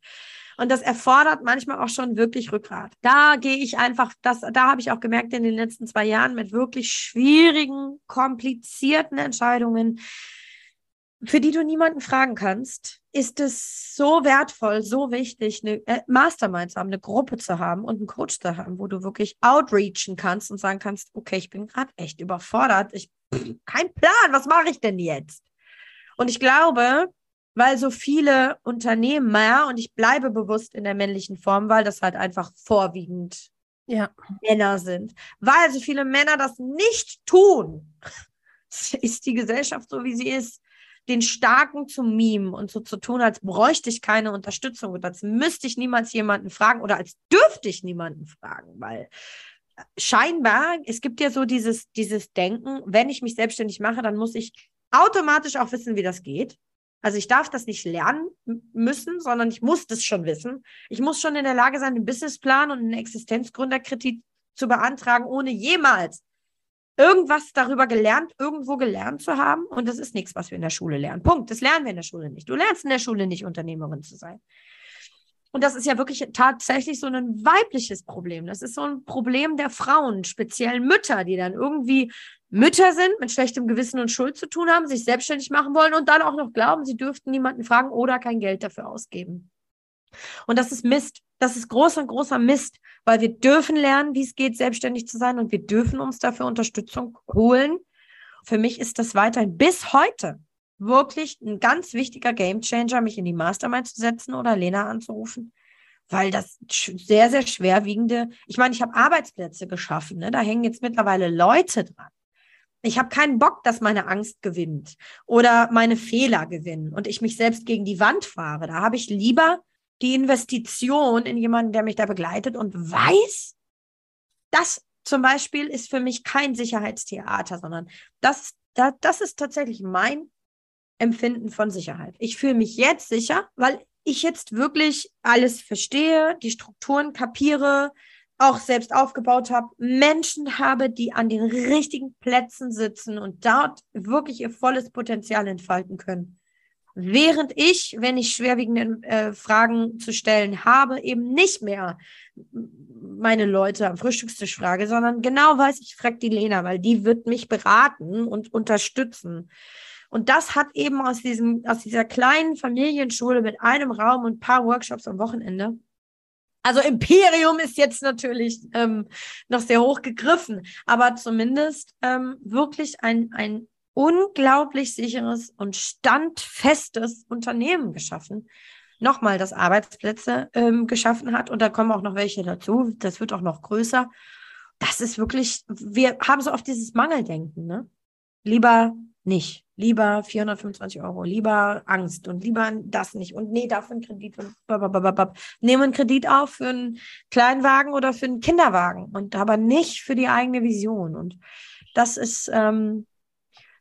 Und das erfordert manchmal auch schon wirklich Rückgrat. Da gehe ich einfach, das, da habe ich auch gemerkt in den letzten zwei Jahren mit wirklich schwierigen, komplizierten Entscheidungen, für die du niemanden fragen kannst, ist es so wertvoll, so wichtig, eine äh, Mastermind zu haben, eine Gruppe zu haben und einen Coach zu haben, wo du wirklich outreachen kannst und sagen kannst, okay, ich bin gerade echt überfordert, ich kein Plan, was mache ich denn jetzt? Und ich glaube, weil so viele Unternehmer, und ich bleibe bewusst in der männlichen Form, weil das halt einfach vorwiegend ja. Männer sind, weil so viele Männer das nicht tun, ist die Gesellschaft so, wie sie ist, den Starken zu mimen und so zu tun, als bräuchte ich keine Unterstützung und als müsste ich niemals jemanden fragen oder als dürfte ich niemanden fragen, weil scheinbar, es gibt ja so dieses, dieses Denken, wenn ich mich selbstständig mache, dann muss ich automatisch auch wissen, wie das geht. Also ich darf das nicht lernen müssen, sondern ich muss das schon wissen. Ich muss schon in der Lage sein, einen Businessplan und einen Existenzgründerkredit zu beantragen, ohne jemals irgendwas darüber gelernt, irgendwo gelernt zu haben. Und das ist nichts, was wir in der Schule lernen. Punkt. Das lernen wir in der Schule nicht. Du lernst in der Schule nicht, Unternehmerin zu sein. Und das ist ja wirklich tatsächlich so ein weibliches Problem. Das ist so ein Problem der Frauen, speziell Mütter, die dann irgendwie Mütter sind, mit schlechtem Gewissen und Schuld zu tun haben, sich selbstständig machen wollen und dann auch noch glauben, sie dürften niemanden fragen oder kein Geld dafür ausgeben. Und das ist Mist. Das ist großer, großer Mist, weil wir dürfen lernen, wie es geht, selbstständig zu sein und wir dürfen uns dafür Unterstützung holen. Für mich ist das weiterhin bis heute wirklich ein ganz wichtiger Gamechanger, mich in die Mastermind zu setzen oder Lena anzurufen, weil das sehr, sehr schwerwiegende, ich meine, ich habe Arbeitsplätze geschaffen, ne? da hängen jetzt mittlerweile Leute dran. Ich habe keinen Bock, dass meine Angst gewinnt oder meine Fehler gewinnen und ich mich selbst gegen die Wand fahre. Da habe ich lieber die Investition in jemanden, der mich da begleitet und weiß, das zum Beispiel ist für mich kein Sicherheitstheater, sondern das, das, das ist tatsächlich mein Empfinden von Sicherheit. Ich fühle mich jetzt sicher, weil ich jetzt wirklich alles verstehe, die Strukturen kapiere, auch selbst aufgebaut habe, Menschen habe, die an den richtigen Plätzen sitzen und dort wirklich ihr volles Potenzial entfalten können. Während ich, wenn ich schwerwiegende äh, Fragen zu stellen habe, eben nicht mehr meine Leute am Frühstückstisch frage, sondern genau weiß, ich frage die Lena, weil die wird mich beraten und unterstützen. Und das hat eben aus diesem, aus dieser kleinen Familienschule mit einem Raum und ein paar Workshops am Wochenende. Also Imperium ist jetzt natürlich ähm, noch sehr hoch gegriffen, aber zumindest ähm, wirklich ein, ein unglaublich sicheres und standfestes Unternehmen geschaffen. Nochmal, das Arbeitsplätze ähm, geschaffen hat und da kommen auch noch welche dazu. Das wird auch noch größer. Das ist wirklich, wir haben so oft dieses Mangeldenken, ne? Lieber nicht. Lieber 425 Euro, lieber Angst und lieber das nicht und nee, dafür einen Kredit und babababab. nehmen einen Kredit auf für einen Kleinwagen oder für einen Kinderwagen und aber nicht für die eigene Vision. Und das ist, ähm,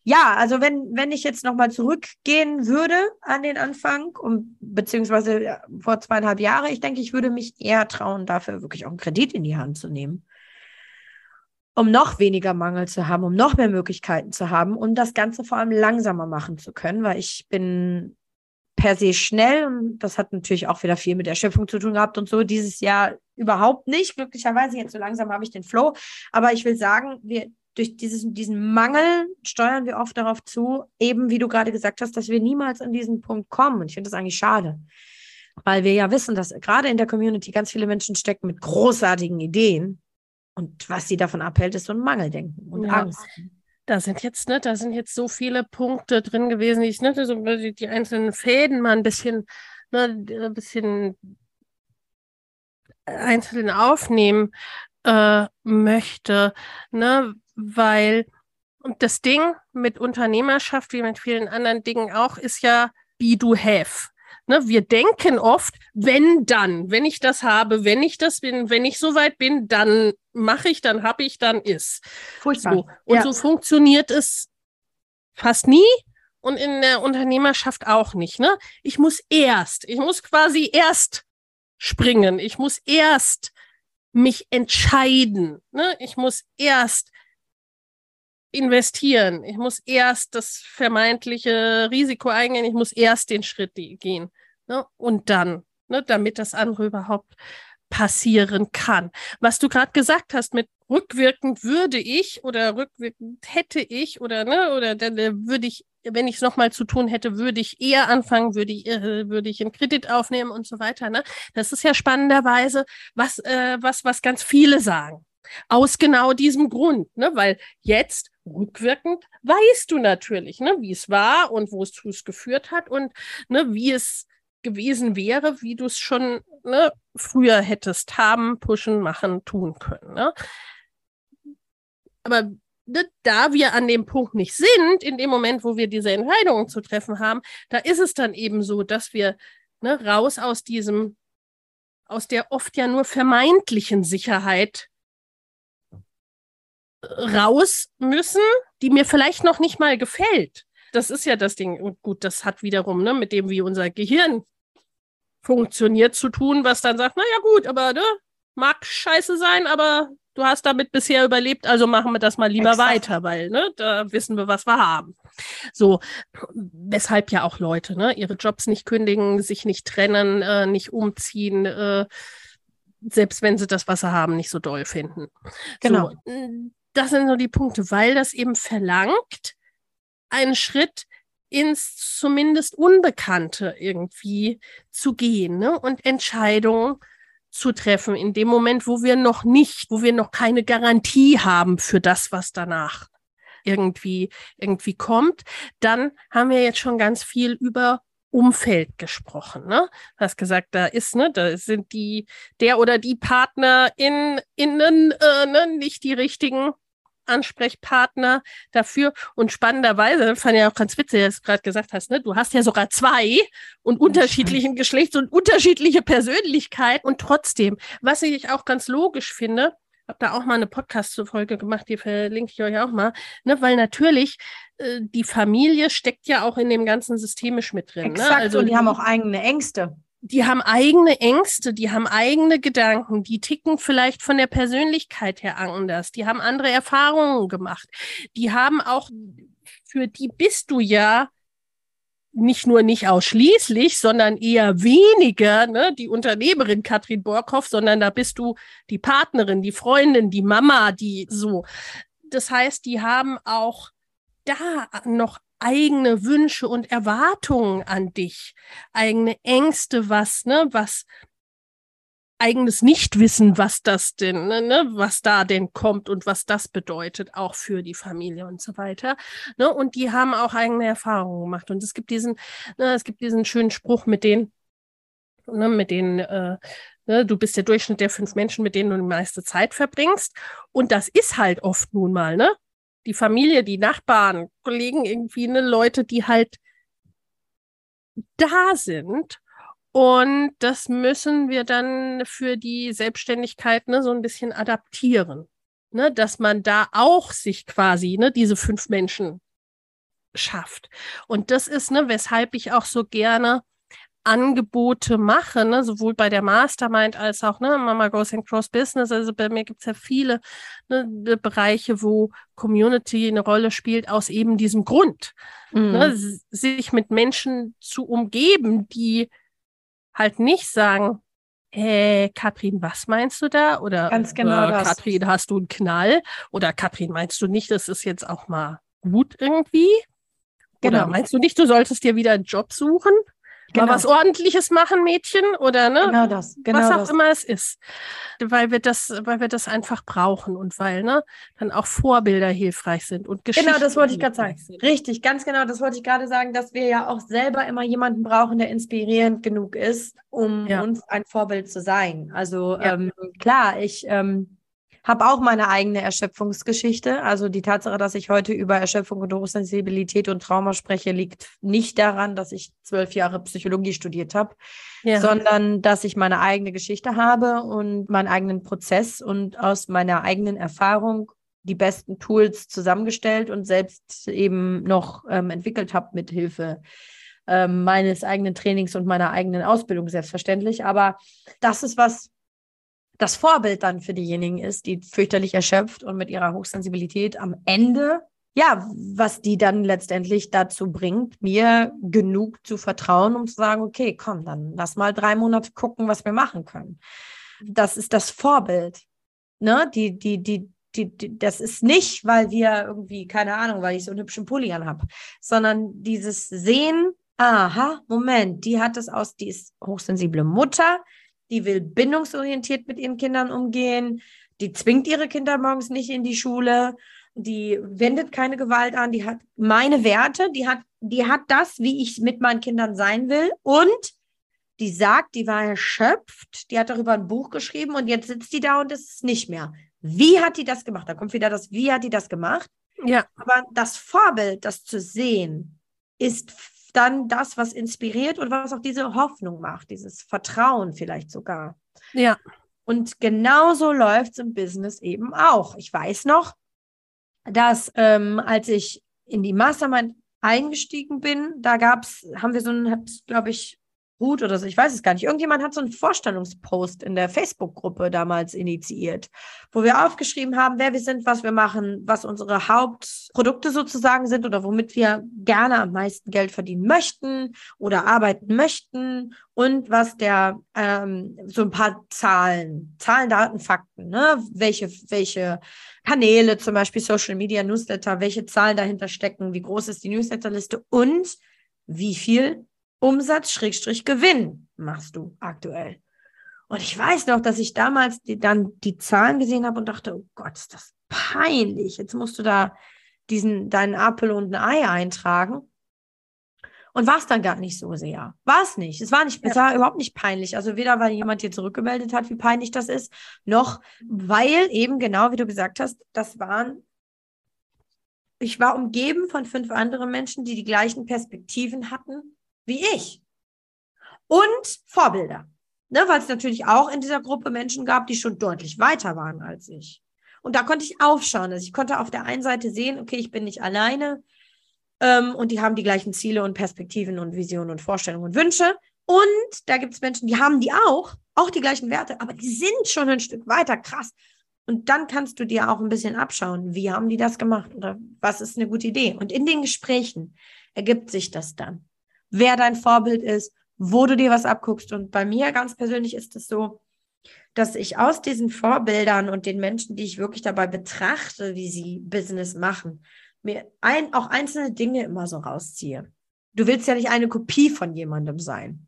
ja, also wenn, wenn ich jetzt nochmal zurückgehen würde an den Anfang, um, beziehungsweise vor zweieinhalb Jahren, ich denke, ich würde mich eher trauen, dafür wirklich auch einen Kredit in die Hand zu nehmen um noch weniger Mangel zu haben, um noch mehr Möglichkeiten zu haben, um das Ganze vor allem langsamer machen zu können, weil ich bin per se schnell und das hat natürlich auch wieder viel mit der Schöpfung zu tun gehabt und so. Dieses Jahr überhaupt nicht. Glücklicherweise jetzt so langsam habe ich den Flow. Aber ich will sagen, wir durch dieses, diesen Mangel steuern wir oft darauf zu, eben wie du gerade gesagt hast, dass wir niemals an diesen Punkt kommen. Und ich finde das eigentlich schade. Weil wir ja wissen, dass gerade in der Community ganz viele Menschen stecken mit großartigen Ideen, und was sie davon abhält, ist so ein Mangeldenken und ja. Angst. Da sind jetzt, ne, da sind jetzt so viele Punkte drin gewesen, die ich, ne, so die einzelnen Fäden mal ein bisschen, ne, ein bisschen einzeln aufnehmen äh, möchte, ne, weil und das Ding mit Unternehmerschaft, wie mit vielen anderen Dingen auch, ist ja be do have. Ne, wir denken oft, wenn dann, wenn ich das habe, wenn ich das bin, wenn ich soweit bin, dann mache ich, dann habe ich, dann ist. Furchtbar. So. Und ja. so funktioniert es fast nie und in der Unternehmerschaft auch nicht. Ne? Ich muss erst, ich muss quasi erst springen, ich muss erst mich entscheiden, ne? ich muss erst investieren. Ich muss erst das vermeintliche Risiko eingehen. Ich muss erst den Schritt gehen. Ne? Und dann, ne, damit das andere überhaupt passieren kann. Was du gerade gesagt hast mit rückwirkend würde ich oder rückwirkend hätte ich oder ne oder dann äh, würde ich wenn ich es nochmal zu tun hätte, würde ich eher anfangen, würde ich, äh, würde ich einen Kredit aufnehmen und so weiter. Ne? Das ist ja spannenderweise was, äh, was, was ganz viele sagen. Aus genau diesem Grund, ne? weil jetzt rückwirkend weißt du natürlich, ne, wie es war und wo es zu es geführt hat und ne, wie es gewesen wäre, wie du es schon ne, früher hättest haben, pushen, machen, tun können. Ne? Aber ne, da wir an dem Punkt nicht sind, in dem Moment, wo wir diese Entscheidungen zu treffen haben, da ist es dann eben so, dass wir ne, raus aus diesem, aus der oft ja nur vermeintlichen Sicherheit raus müssen, die mir vielleicht noch nicht mal gefällt. Das ist ja das Ding. Und gut, das hat wiederum ne, mit dem, wie unser Gehirn funktioniert, zu tun, was dann sagt, naja gut, aber ne, mag scheiße sein, aber du hast damit bisher überlebt, also machen wir das mal lieber Exakt. weiter, weil ne, da wissen wir, was wir haben. So, weshalb ja auch Leute ne, ihre Jobs nicht kündigen, sich nicht trennen, äh, nicht umziehen, äh, selbst wenn sie das, was sie haben, nicht so doll finden. Genau. So, das sind so die Punkte, weil das eben verlangt, einen Schritt ins zumindest Unbekannte irgendwie zu gehen ne? und Entscheidungen zu treffen in dem Moment, wo wir noch nicht, wo wir noch keine Garantie haben für das, was danach irgendwie, irgendwie kommt, dann haben wir jetzt schon ganz viel über Umfeld gesprochen. Ne? Du hast gesagt, da ist, ne, da sind die, der oder die Partner in, innen, äh, ne, nicht die richtigen Ansprechpartner dafür. Und spannenderweise fand ich auch ganz witzig, dass du gerade gesagt hast, ne, du hast ja sogar zwei und unterschiedlichen Geschlechts und unterschiedliche Persönlichkeit. Und trotzdem, was ich auch ganz logisch finde, habe da auch mal eine Podcast-Folge gemacht, die verlinke ich euch auch mal, ne, weil natürlich äh, die Familie steckt ja auch in dem ganzen systemisch mit drin. Ne? Exakt, ne? also und die haben auch eigene Ängste die haben eigene Ängste, die haben eigene Gedanken, die ticken vielleicht von der Persönlichkeit her anders, die haben andere Erfahrungen gemacht, die haben auch, für die bist du ja nicht nur nicht ausschließlich, sondern eher weniger ne, die Unternehmerin Katrin Borkhoff, sondern da bist du die Partnerin, die Freundin, die Mama, die so. Das heißt, die haben auch da noch eigene Wünsche und Erwartungen an dich, eigene Ängste, was, ne, was eigenes Nichtwissen, was das denn, ne, ne, was da denn kommt und was das bedeutet, auch für die Familie und so weiter. Ne? Und die haben auch eigene Erfahrungen gemacht. Und es gibt diesen, ne, es gibt diesen schönen Spruch mit den, ne, mit den, äh, ne, du bist der Durchschnitt der fünf Menschen, mit denen du die meiste Zeit verbringst. Und das ist halt oft nun mal, ne? Die Familie, die Nachbarn, Kollegen, irgendwie, ne, Leute, die halt da sind und das müssen wir dann für die Selbstständigkeit ne, so ein bisschen adaptieren. Ne, dass man da auch sich quasi, ne, diese fünf Menschen schafft. Und das ist, ne, weshalb ich auch so gerne Angebote mache, ne, sowohl bei der Mastermind als auch ne, Mama Goes and Cross Business. Also bei mir gibt es ja viele ne, Bereiche, wo Community eine Rolle spielt, aus eben diesem Grund. Ne, mhm. Ne, sich mit Menschen zu umgeben, die halt nicht sagen, äh, Katrin, was meinst du da? Oder Ganz genau äh, Katrin, hast du einen Knall? Oder Katrin, meinst du nicht, das ist jetzt auch mal gut irgendwie? Genau. Oder meinst du nicht, du solltest dir wieder einen Job suchen? Genau. Mal was Ordentliches machen, Mädchen, oder ne? Genau das, genau Was auch das. immer es ist. Weil wir das, weil wir das einfach brauchen und weil, ne, dann auch Vorbilder hilfreich sind und Geschichten. Genau, das wollte ich gerade sagen. Sind. Richtig, ganz genau, das wollte ich gerade sagen, dass wir ja auch selber immer jemanden brauchen, der inspirierend genug ist, um ja. uns ein Vorbild zu sein. Also ja. ähm, klar, ich ähm, habe auch meine eigene Erschöpfungsgeschichte. Also die Tatsache, dass ich heute über Erschöpfung und Hochsensibilität und Trauma spreche, liegt nicht daran, dass ich zwölf Jahre Psychologie studiert habe, ja. sondern dass ich meine eigene Geschichte habe und meinen eigenen Prozess und aus meiner eigenen Erfahrung die besten Tools zusammengestellt und selbst eben noch ähm, entwickelt habe mit Hilfe ähm, meines eigenen Trainings und meiner eigenen Ausbildung selbstverständlich. Aber das ist was, das Vorbild dann für diejenigen ist, die fürchterlich erschöpft und mit ihrer Hochsensibilität am Ende, ja, was die dann letztendlich dazu bringt, mir genug zu vertrauen, um zu sagen, okay, komm, dann lass mal drei Monate gucken, was wir machen können. Das ist das Vorbild. Ne? Die, die, die, die, die, das ist nicht, weil wir irgendwie, keine Ahnung, weil ich so einen hübschen Pulli habe, sondern dieses Sehen, aha, Moment, die hat es aus, die ist hochsensible Mutter, die will bindungsorientiert mit ihren Kindern umgehen, die zwingt ihre Kinder morgens nicht in die Schule, die wendet keine Gewalt an, die hat meine Werte, die hat, die hat das, wie ich mit meinen Kindern sein will und die sagt, die war erschöpft, die hat darüber ein Buch geschrieben und jetzt sitzt die da und ist es nicht mehr. Wie hat die das gemacht? Da kommt wieder das, wie hat die das gemacht? Ja. Aber das Vorbild, das zu sehen, ist dann das, was inspiriert und was auch diese Hoffnung macht, dieses Vertrauen vielleicht sogar. Ja. Und genauso läuft es im Business eben auch. Ich weiß noch, dass ähm, als ich in die Mastermind eingestiegen bin, da gab's, haben wir so ein, glaube ich, Ruth oder so, ich weiß es gar nicht. Irgendjemand hat so einen Vorstellungspost in der Facebook-Gruppe damals initiiert, wo wir aufgeschrieben haben, wer wir sind, was wir machen, was unsere Hauptprodukte sozusagen sind oder womit wir gerne am meisten Geld verdienen möchten oder arbeiten möchten und was der, ähm, so ein paar Zahlen, Zahlen, Daten, Fakten, ne? welche, welche Kanäle, zum Beispiel Social Media, Newsletter, welche Zahlen dahinter stecken, wie groß ist die Newsletterliste und wie viel Umsatz Schrägstrich Gewinn machst du aktuell. Und ich weiß noch, dass ich damals die, dann die Zahlen gesehen habe und dachte, oh Gott, ist das peinlich. Jetzt musst du da diesen, deinen Apfel und ein Ei eintragen. Und war es dann gar nicht so sehr. War es nicht. Es war nicht, es war überhaupt nicht peinlich. Also weder, weil jemand dir zurückgemeldet hat, wie peinlich das ist, noch weil eben genau, wie du gesagt hast, das waren, ich war umgeben von fünf anderen Menschen, die die gleichen Perspektiven hatten wie ich. Und Vorbilder. Ne, weil es natürlich auch in dieser Gruppe Menschen gab, die schon deutlich weiter waren als ich. Und da konnte ich aufschauen. Also ich konnte auf der einen Seite sehen, okay, ich bin nicht alleine ähm, und die haben die gleichen Ziele und Perspektiven und Visionen und Vorstellungen und Wünsche. Und da gibt es Menschen, die haben die auch, auch die gleichen Werte, aber die sind schon ein Stück weiter. Krass. Und dann kannst du dir auch ein bisschen abschauen, wie haben die das gemacht oder was ist eine gute Idee. Und in den Gesprächen ergibt sich das dann. Wer dein Vorbild ist, wo du dir was abguckst. Und bei mir ganz persönlich ist es so, dass ich aus diesen Vorbildern und den Menschen, die ich wirklich dabei betrachte, wie sie Business machen, mir ein, auch einzelne Dinge immer so rausziehe. Du willst ja nicht eine Kopie von jemandem sein.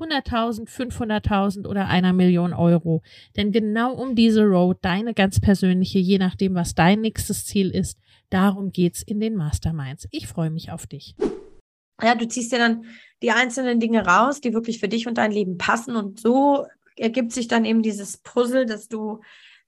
100.000, 500.000 oder einer Million Euro. Denn genau um diese Road, deine ganz persönliche, je nachdem, was dein nächstes Ziel ist, darum geht's in den Masterminds. Ich freue mich auf dich. Ja, du ziehst dir dann die einzelnen Dinge raus, die wirklich für dich und dein Leben passen. Und so ergibt sich dann eben dieses Puzzle, dass du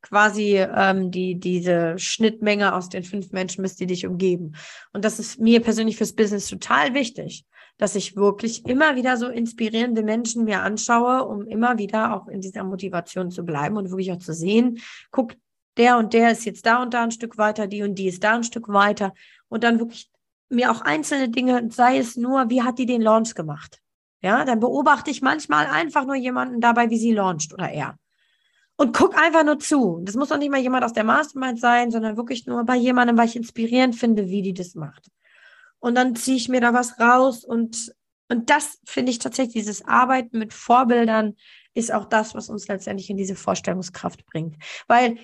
quasi ähm, die, diese Schnittmenge aus den fünf Menschen bist, die dich umgeben. Und das ist mir persönlich fürs Business total wichtig, dass ich wirklich immer wieder so inspirierende Menschen mir anschaue, um immer wieder auch in dieser Motivation zu bleiben und wirklich auch zu sehen, guck, der und der ist jetzt da und da ein Stück weiter, die und die ist da ein Stück weiter und dann wirklich mir auch einzelne Dinge, sei es nur, wie hat die den Launch gemacht? Ja, dann beobachte ich manchmal einfach nur jemanden dabei, wie sie launcht oder er. Und guck einfach nur zu. Das muss doch nicht mal jemand aus der Mastermind sein, sondern wirklich nur bei jemandem, weil ich inspirierend finde, wie die das macht. Und dann ziehe ich mir da was raus und, und das finde ich tatsächlich, dieses Arbeiten mit Vorbildern ist auch das, was uns letztendlich in diese Vorstellungskraft bringt. Weil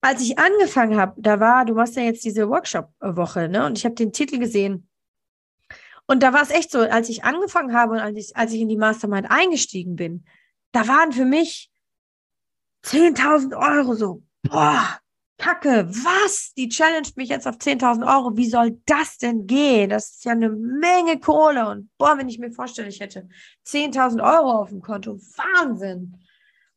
als ich angefangen habe, da war, du machst ja jetzt diese Workshop-Woche, ne? Und ich habe den Titel gesehen. Und da war es echt so, als ich angefangen habe und als ich, als ich in die Mastermind eingestiegen bin, da waren für mich 10.000 Euro so, boah, Kacke, was? Die challenged mich jetzt auf 10.000 Euro. Wie soll das denn gehen? Das ist ja eine Menge Kohle. Und boah, wenn ich mir vorstelle, ich hätte 10.000 Euro auf dem Konto, Wahnsinn.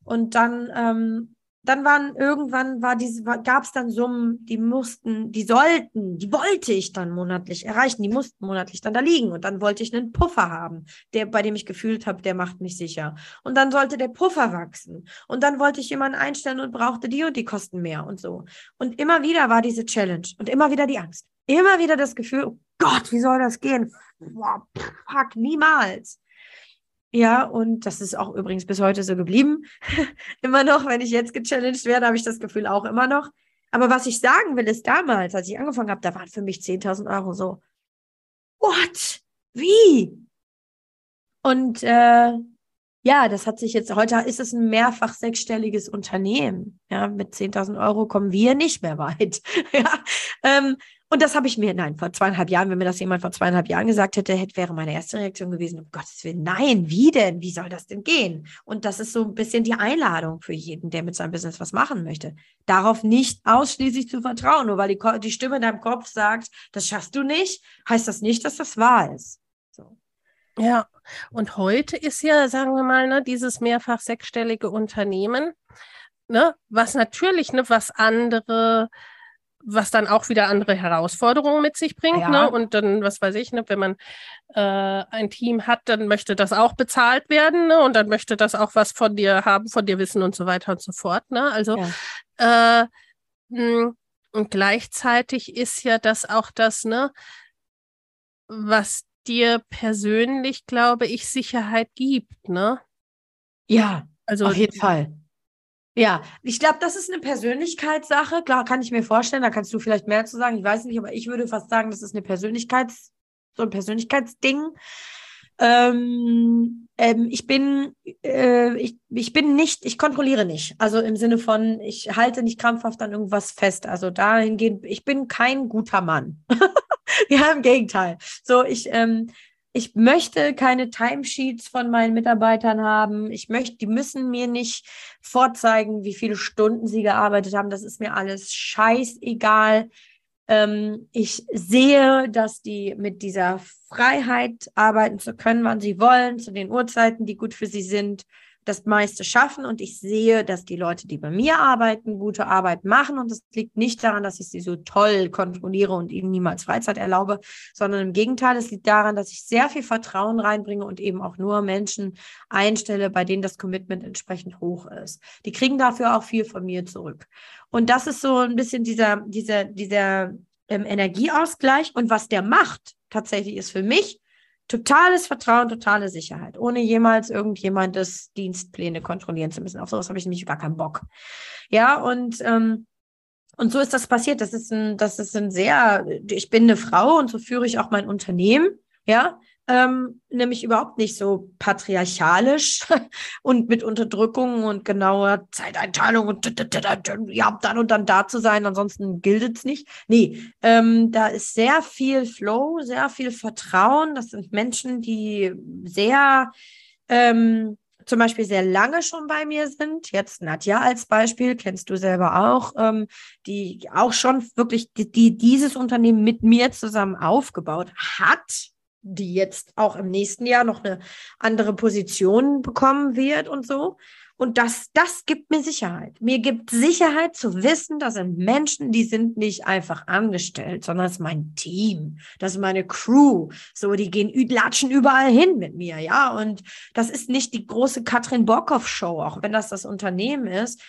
Und dann ähm, dann waren irgendwann war diese gab es dann Summen, die mussten, die sollten, die wollte ich dann monatlich erreichen, die mussten monatlich dann da liegen. Und dann wollte ich einen Puffer haben, der bei dem ich gefühlt habe, der macht mich sicher. Und dann sollte der Puffer wachsen. Und dann wollte ich jemanden einstellen und brauchte die und die kosten mehr und so. Und immer wieder war diese Challenge und immer wieder die Angst, immer wieder das Gefühl, oh Gott, wie soll das gehen? Boah, fuck, niemals. Ja, und das ist auch übrigens bis heute so geblieben. immer noch, wenn ich jetzt gechallenged werde, habe ich das Gefühl auch immer noch. Aber was ich sagen will, ist damals, als ich angefangen habe, da waren für mich 10.000 Euro so, what? Wie? Und äh, ja, das hat sich jetzt, heute ist es ein mehrfach sechsstelliges Unternehmen. Ja, mit 10.000 Euro kommen wir nicht mehr weit. ja, ähm, und das habe ich mir, nein, vor zweieinhalb Jahren, wenn mir das jemand vor zweieinhalb Jahren gesagt hätte, hätte wäre meine erste Reaktion gewesen, um Gottes Willen, nein, wie denn? Wie soll das denn gehen? Und das ist so ein bisschen die Einladung für jeden, der mit seinem Business was machen möchte. Darauf nicht ausschließlich zu vertrauen. Nur weil die, die Stimme in deinem Kopf sagt, das schaffst du nicht, heißt das nicht, dass das wahr ist. So. Ja, und heute ist ja, sagen wir mal, ne, dieses mehrfach sechsstellige Unternehmen, ne, was natürlich ne, was andere was dann auch wieder andere Herausforderungen mit sich bringt. Ja. Ne? Und dann, was weiß ich, ne, wenn man äh, ein Team hat, dann möchte das auch bezahlt werden ne? und dann möchte das auch was von dir haben, von dir wissen und so weiter und so fort. Ne? Also ja. äh, und gleichzeitig ist ja das auch das, ne, was dir persönlich, glaube ich, Sicherheit gibt, ne? Ja, also auf jeden Fall. Ja, ich glaube, das ist eine Persönlichkeitssache. Klar, kann ich mir vorstellen, da kannst du vielleicht mehr zu sagen. Ich weiß nicht, aber ich würde fast sagen, das ist eine Persönlichkeits, so ein Persönlichkeitsding. Ähm, ähm, ich bin, äh, ich, ich bin nicht, ich kontrolliere nicht. Also im Sinne von, ich halte nicht krampfhaft an irgendwas fest. Also dahingehend, ich bin kein guter Mann. ja, im Gegenteil. So, ich, ähm, ich möchte keine Timesheets von meinen Mitarbeitern haben. Ich möchte, die müssen mir nicht vorzeigen, wie viele Stunden sie gearbeitet haben. Das ist mir alles scheißegal. Ähm, ich sehe, dass die mit dieser Freiheit arbeiten zu können, wann sie wollen, zu den Uhrzeiten, die gut für sie sind, das meiste schaffen und ich sehe, dass die Leute, die bei mir arbeiten, gute Arbeit machen und es liegt nicht daran, dass ich sie so toll kontrolliere und ihnen niemals Freizeit erlaube, sondern im Gegenteil, es liegt daran, dass ich sehr viel Vertrauen reinbringe und eben auch nur Menschen einstelle, bei denen das Commitment entsprechend hoch ist. Die kriegen dafür auch viel von mir zurück. Und das ist so ein bisschen dieser, dieser, dieser ähm, Energieausgleich und was der macht, tatsächlich ist für mich, totales Vertrauen, totale Sicherheit, ohne jemals irgendjemandes Dienstpläne kontrollieren zu müssen. Auf sowas habe ich nämlich gar keinen Bock. Ja, und ähm, und so ist das passiert. Das ist ein, das ist ein sehr, ich bin eine Frau und so führe ich auch mein Unternehmen. Ja, ähm, nämlich überhaupt nicht so patriarchalisch und mit Unterdrückung und genauer Zeiteinteilung und ja, dann und dann da zu sein, ansonsten gilt es nicht. Nee, ähm, da ist sehr viel Flow, sehr viel Vertrauen. Das sind Menschen, die sehr ähm, zum Beispiel sehr lange schon bei mir sind. Jetzt Nadja als Beispiel, kennst du selber auch, ähm, die auch schon wirklich, die, die dieses Unternehmen mit mir zusammen aufgebaut hat die jetzt auch im nächsten Jahr noch eine andere Position bekommen wird und so. Und das, das gibt mir Sicherheit. Mir gibt Sicherheit zu wissen, das sind Menschen, die sind nicht einfach angestellt, sondern das ist mein Team, das ist meine Crew. So, die gehen, latschen überall hin mit mir, ja. Und das ist nicht die große Katrin Borkow Show, auch wenn das das Unternehmen ist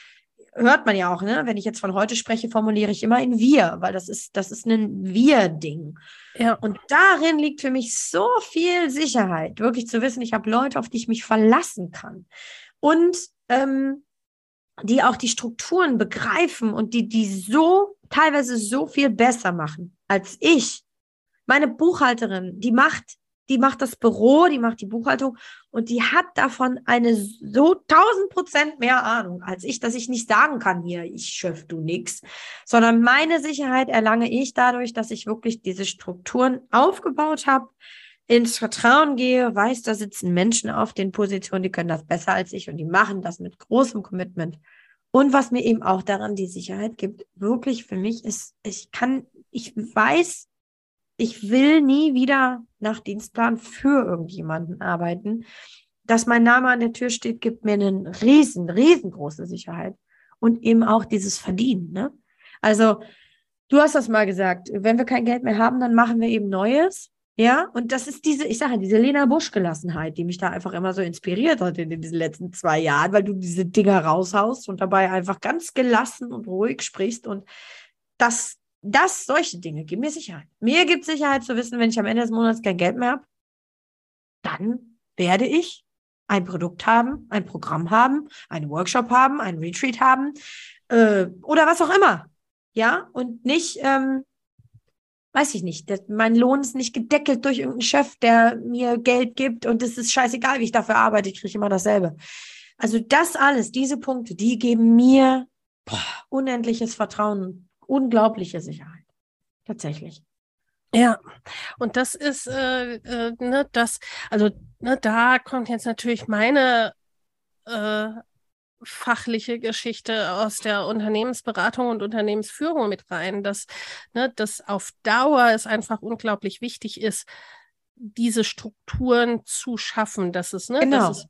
hört man ja auch, ne? Wenn ich jetzt von heute spreche, formuliere ich immer in wir, weil das ist, das ist ein Wir-Ding. Ja. Und darin liegt für mich so viel Sicherheit, wirklich zu wissen, ich habe Leute, auf die ich mich verlassen kann. Und ähm, die auch die Strukturen begreifen und die, die so teilweise so viel besser machen als ich. Meine Buchhalterin, die macht die macht das Büro, die macht die Buchhaltung und die hat davon eine so tausend Prozent mehr Ahnung als ich, dass ich nicht sagen kann, hier, ich schiff du nix, sondern meine Sicherheit erlange ich dadurch, dass ich wirklich diese Strukturen aufgebaut habe, ins Vertrauen gehe, weiß, da sitzen Menschen auf den Positionen, die können das besser als ich und die machen das mit großem Commitment. Und was mir eben auch daran die Sicherheit gibt, wirklich für mich ist, ich kann, ich weiß, ich will nie wieder nach Dienstplan für irgendjemanden arbeiten. Dass mein Name an der Tür steht, gibt mir eine riesen, riesengroße Sicherheit. Und eben auch dieses Verdienen. Ne? Also, du hast das mal gesagt, wenn wir kein Geld mehr haben, dann machen wir eben Neues. Ja, und das ist diese, ich sage, diese Lena Busch-Gelassenheit, die mich da einfach immer so inspiriert hat in diesen letzten zwei Jahren, weil du diese Dinger raushaust und dabei einfach ganz gelassen und ruhig sprichst. Und das das, solche Dinge geben mir Sicherheit. Mir gibt Sicherheit zu wissen, wenn ich am Ende des Monats kein Geld mehr habe, dann werde ich ein Produkt haben, ein Programm haben, einen Workshop haben, einen Retreat haben äh, oder was auch immer. Ja, und nicht, ähm, weiß ich nicht, das, mein Lohn ist nicht gedeckelt durch irgendeinen Chef, der mir Geld gibt und es ist scheißegal, wie ich dafür arbeite, ich kriege immer dasselbe. Also das alles, diese Punkte, die geben mir boah, unendliches Vertrauen unglaubliche Sicherheit. Tatsächlich. Ja, und das ist, äh, äh, ne, das, also ne, da kommt jetzt natürlich meine äh, fachliche Geschichte aus der Unternehmensberatung und Unternehmensführung mit rein, dass ne, das auf Dauer es einfach unglaublich wichtig ist, diese Strukturen zu schaffen, dass es, ne, genau. dass, es,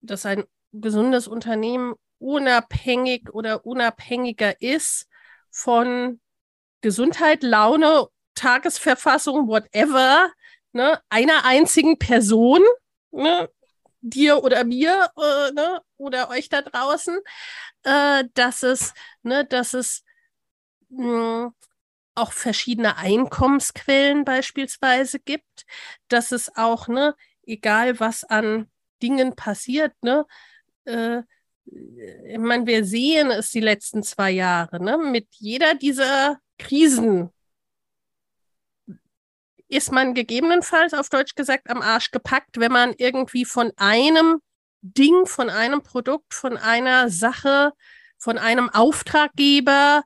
dass ein gesundes Unternehmen unabhängig oder unabhängiger ist von Gesundheit, Laune, Tagesverfassung, whatever, ne, einer einzigen Person, ne, dir oder mir äh, ne, oder euch da draußen, äh, dass es, ne, dass es mh, hm, auch verschiedene Einkommensquellen beispielsweise gibt, dass es auch, ne, egal was an Dingen passiert, ne, äh, ich meine, wir sehen es die letzten zwei Jahre, ne? Mit jeder dieser Krisen ist man gegebenenfalls auf Deutsch gesagt am Arsch gepackt, wenn man irgendwie von einem Ding, von einem Produkt, von einer Sache, von einem Auftraggeber,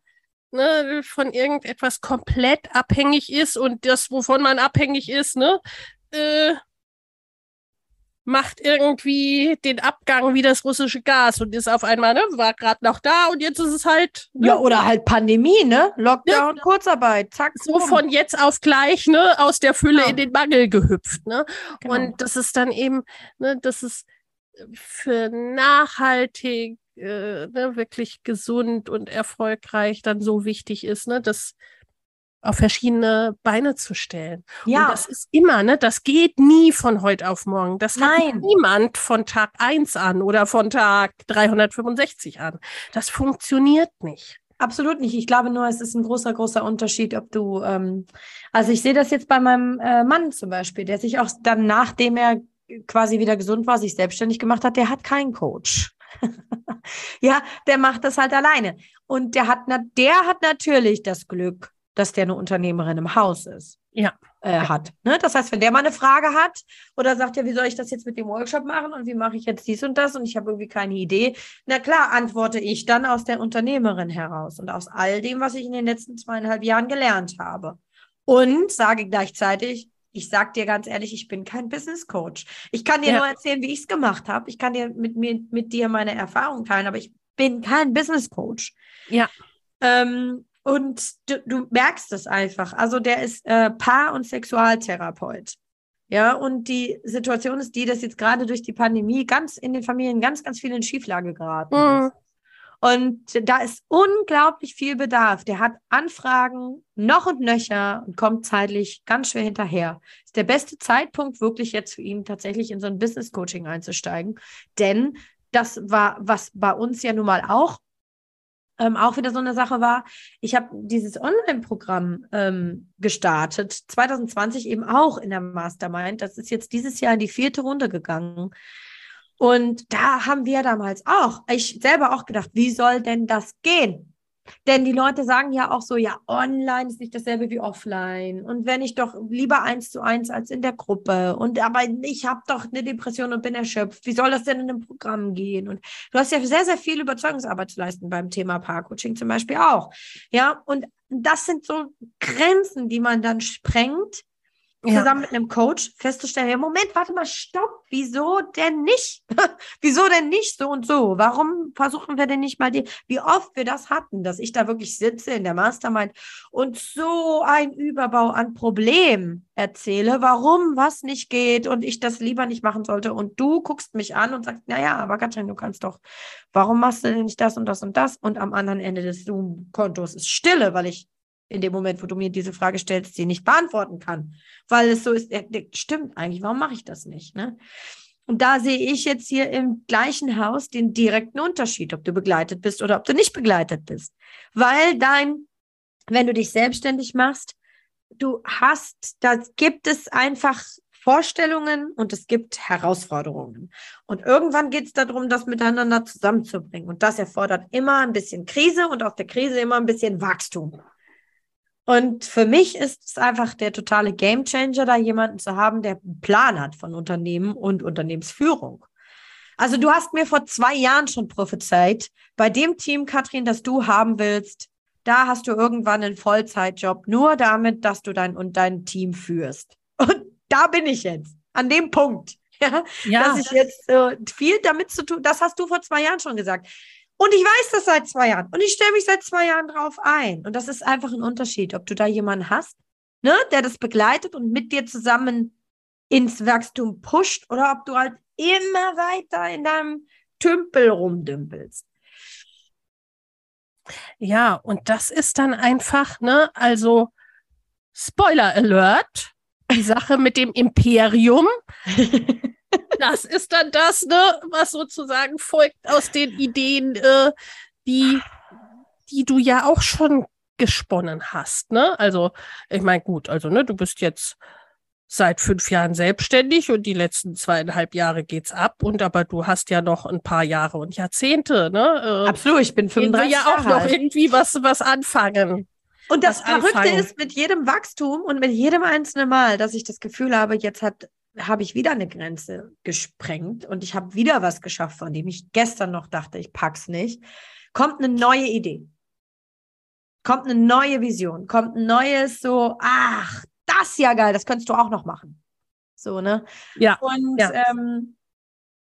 ne, von irgendetwas komplett abhängig ist und das, wovon man abhängig ist, ne, äh, macht irgendwie den Abgang wie das russische Gas und ist auf einmal, ne, war gerade noch da und jetzt ist es halt. Ne? Ja, oder halt Pandemie, ne? Lockdown, ja. Kurzarbeit, zack. So rum. von jetzt auf gleich, ne, aus der Fülle ja. in den Mangel gehüpft, ne? Genau. Und das ist dann eben, ne, das ist für nachhaltig, äh, ne, wirklich gesund und erfolgreich dann so wichtig ist, ne, dass auf verschiedene Beine zu stellen. Ja. Und das ist immer, ne, das geht nie von heute auf morgen. Das Nein. hat niemand von Tag 1 an oder von Tag 365 an. Das funktioniert nicht. Absolut nicht. Ich glaube nur, es ist ein großer, großer Unterschied, ob du, ähm, also ich sehe das jetzt bei meinem äh, Mann zum Beispiel, der sich auch dann, nachdem er quasi wieder gesund war, sich selbstständig gemacht hat, der hat keinen Coach. ja, der macht das halt alleine. Und der hat, der hat natürlich das Glück, dass der eine Unternehmerin im Haus ist. Ja. Äh, hat. Ne? Das heißt, wenn der mal eine Frage hat oder sagt, ja, wie soll ich das jetzt mit dem Workshop machen und wie mache ich jetzt dies und das und ich habe irgendwie keine Idee, na klar, antworte ich dann aus der Unternehmerin heraus und aus all dem, was ich in den letzten zweieinhalb Jahren gelernt habe. Und sage gleichzeitig, ich sage dir ganz ehrlich, ich bin kein Business Coach. Ich kann dir ja. nur erzählen, wie ich es gemacht habe. Ich kann dir mit mir mit dir meine Erfahrungen teilen, aber ich bin kein Business Coach. Ja. Ähm, und du, du merkst es einfach. Also der ist äh, Paar- und Sexualtherapeut. Ja, und die Situation ist die, dass jetzt gerade durch die Pandemie ganz in den Familien ganz, ganz viel in Schieflage geraten mhm. ist. Und da ist unglaublich viel Bedarf. Der hat Anfragen noch und nöcher und kommt zeitlich ganz schwer hinterher. Ist der beste Zeitpunkt wirklich jetzt für ihn tatsächlich in so ein Business Coaching einzusteigen. Denn das war, was bei uns ja nun mal auch ähm, auch wieder so eine Sache war, ich habe dieses Online-Programm ähm, gestartet, 2020 eben auch in der Mastermind. Das ist jetzt dieses Jahr in die vierte Runde gegangen. Und da haben wir damals auch, ich selber auch gedacht, wie soll denn das gehen? Denn die Leute sagen ja auch so, ja, online ist nicht dasselbe wie offline. Und wenn ich doch lieber eins zu eins als in der Gruppe. Und aber ich habe doch eine Depression und bin erschöpft. Wie soll das denn in einem Programm gehen? Und du hast ja sehr, sehr viel Überzeugungsarbeit zu leisten beim Thema Paarcoaching zum Beispiel auch. Ja, und das sind so Grenzen, die man dann sprengt, ja. zusammen mit einem Coach festzustellen, ja, Moment, warte mal, stopp, wieso denn nicht? wieso denn nicht so und so? Warum versuchen wir denn nicht mal die, wie oft wir das hatten, dass ich da wirklich sitze in der Mastermind und so ein Überbau an Problemen erzähle, warum was nicht geht und ich das lieber nicht machen sollte und du guckst mich an und sagst, naja, aber Katrin, du kannst doch, warum machst du denn nicht das und das und das? Und am anderen Ende des Zoom-Kontos ist Stille, weil ich in dem Moment, wo du mir diese Frage stellst, sie nicht beantworten kann, weil es so ist, stimmt eigentlich, warum mache ich das nicht? Ne? Und da sehe ich jetzt hier im gleichen Haus den direkten Unterschied, ob du begleitet bist oder ob du nicht begleitet bist. Weil dein, wenn du dich selbstständig machst, du hast, da gibt es einfach Vorstellungen und es gibt Herausforderungen. Und irgendwann geht es darum, das miteinander zusammenzubringen. Und das erfordert immer ein bisschen Krise und aus der Krise immer ein bisschen Wachstum. Und für mich ist es einfach der totale Gamechanger, da jemanden zu haben, der einen Plan hat von Unternehmen und Unternehmensführung. Also du hast mir vor zwei Jahren schon prophezeit, bei dem Team, Katrin, das du haben willst, da hast du irgendwann einen Vollzeitjob, nur damit, dass du dein und dein Team führst. Und da bin ich jetzt, an dem Punkt. Ja, ja dass ich jetzt äh, viel damit zu tun, das hast du vor zwei Jahren schon gesagt. Und ich weiß das seit zwei Jahren. Und ich stelle mich seit zwei Jahren drauf ein. Und das ist einfach ein Unterschied, ob du da jemanden hast, ne, der das begleitet und mit dir zusammen ins Wachstum pusht oder ob du halt immer weiter in deinem Tümpel rumdümpelst. Ja, und das ist dann einfach, ne, also Spoiler Alert, die Sache mit dem Imperium. das ist dann das, ne, was sozusagen folgt aus den Ideen, äh, die, die du ja auch schon gesponnen hast, ne? Also, ich meine, gut, also, ne, du bist jetzt seit fünf Jahren selbstständig und die letzten zweieinhalb Jahre geht's ab und aber du hast ja noch ein paar Jahre und Jahrzehnte, ne? Äh, Absolut, ich bin 35 ja auch noch irgendwie was, was anfangen. Und das Verrückte anfangen. ist, mit jedem Wachstum und mit jedem einzelnen Mal, dass ich das Gefühl habe, jetzt hat habe ich wieder eine Grenze gesprengt und ich habe wieder was geschafft, von dem ich gestern noch dachte, ich pack's nicht. Kommt eine neue Idee. Kommt eine neue Vision, kommt ein neues so, ach, das ist ja geil, das könntest du auch noch machen. So, ne? Ja. Und ja. Ähm,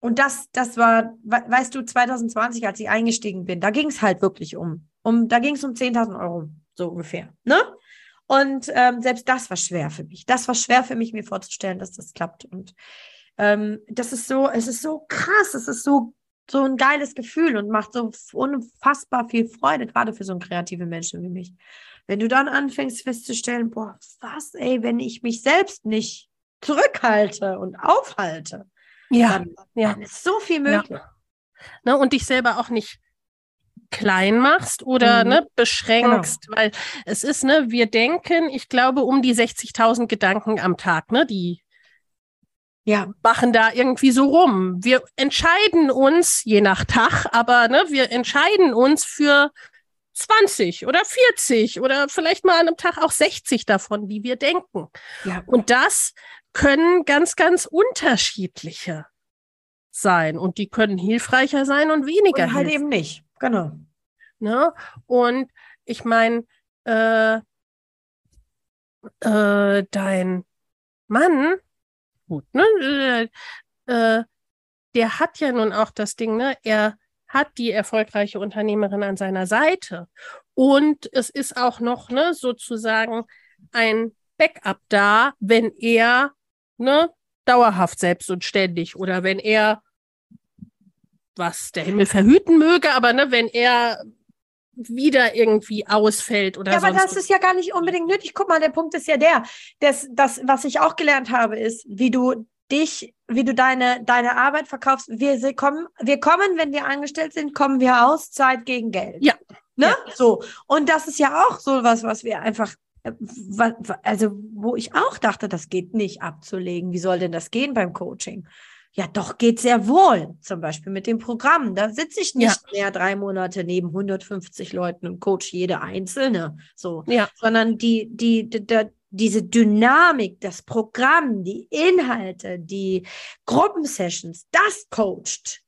und das, das war, weißt du, 2020, als ich eingestiegen bin, da ging es halt wirklich um, um, da ging es um 10.000 Euro, so ungefähr, ne? Und ähm, selbst das war schwer für mich. Das war schwer für mich, mir vorzustellen, dass das klappt. Und ähm, das ist so, es ist so krass, es ist so, so ein geiles Gefühl und macht so unfassbar viel Freude, gerade für so einen kreativen Menschen wie mich. Wenn du dann anfängst festzustellen, boah, was, ey, wenn ich mich selbst nicht zurückhalte und aufhalte, ja, dann, ja. dann ist so viel möglich. Ja. Ne, und dich selber auch nicht klein machst oder mhm. ne, beschränkst, genau. weil es ist, ne, wir denken, ich glaube, um die 60.000 Gedanken am Tag, ne, die ja. machen da irgendwie so rum. Wir entscheiden uns, je nach Tag, aber ne, wir entscheiden uns für 20 oder 40 oder vielleicht mal an einem Tag auch 60 davon, wie wir denken. Ja. Und das können ganz, ganz unterschiedliche sein. Und die können hilfreicher sein und weniger. Und halt hilfreich. eben nicht. Genau. Ne? Und ich meine, äh, äh, dein Mann, gut, ne? Äh, der hat ja nun auch das Ding, ne? Er hat die erfolgreiche Unternehmerin an seiner Seite. Und es ist auch noch ne, sozusagen ein Backup da, wenn er ne, dauerhaft selbst und ständig oder wenn er was der Himmel verhüten möge, aber ne, wenn er wieder irgendwie ausfällt oder Ja, aber das ist ja gar nicht unbedingt nötig. Guck mal, der Punkt ist ja der, das, das, was ich auch gelernt habe, ist, wie du dich, wie du deine, deine Arbeit verkaufst. Wir kommen, wir kommen, wenn wir angestellt sind, kommen wir aus Zeit gegen Geld. Ja. Ne? Ja. So. Und das ist ja auch so was, was wir einfach äh, also wo ich auch dachte, das geht nicht abzulegen. Wie soll denn das gehen beim Coaching? Ja, doch geht sehr wohl. Zum Beispiel mit dem Programm. Da sitze ich nicht ja. mehr drei Monate neben 150 Leuten und coach jede einzelne. So, ja. sondern die, die, die, die diese Dynamik, das Programm, die Inhalte, die Gruppensessions, das coacht.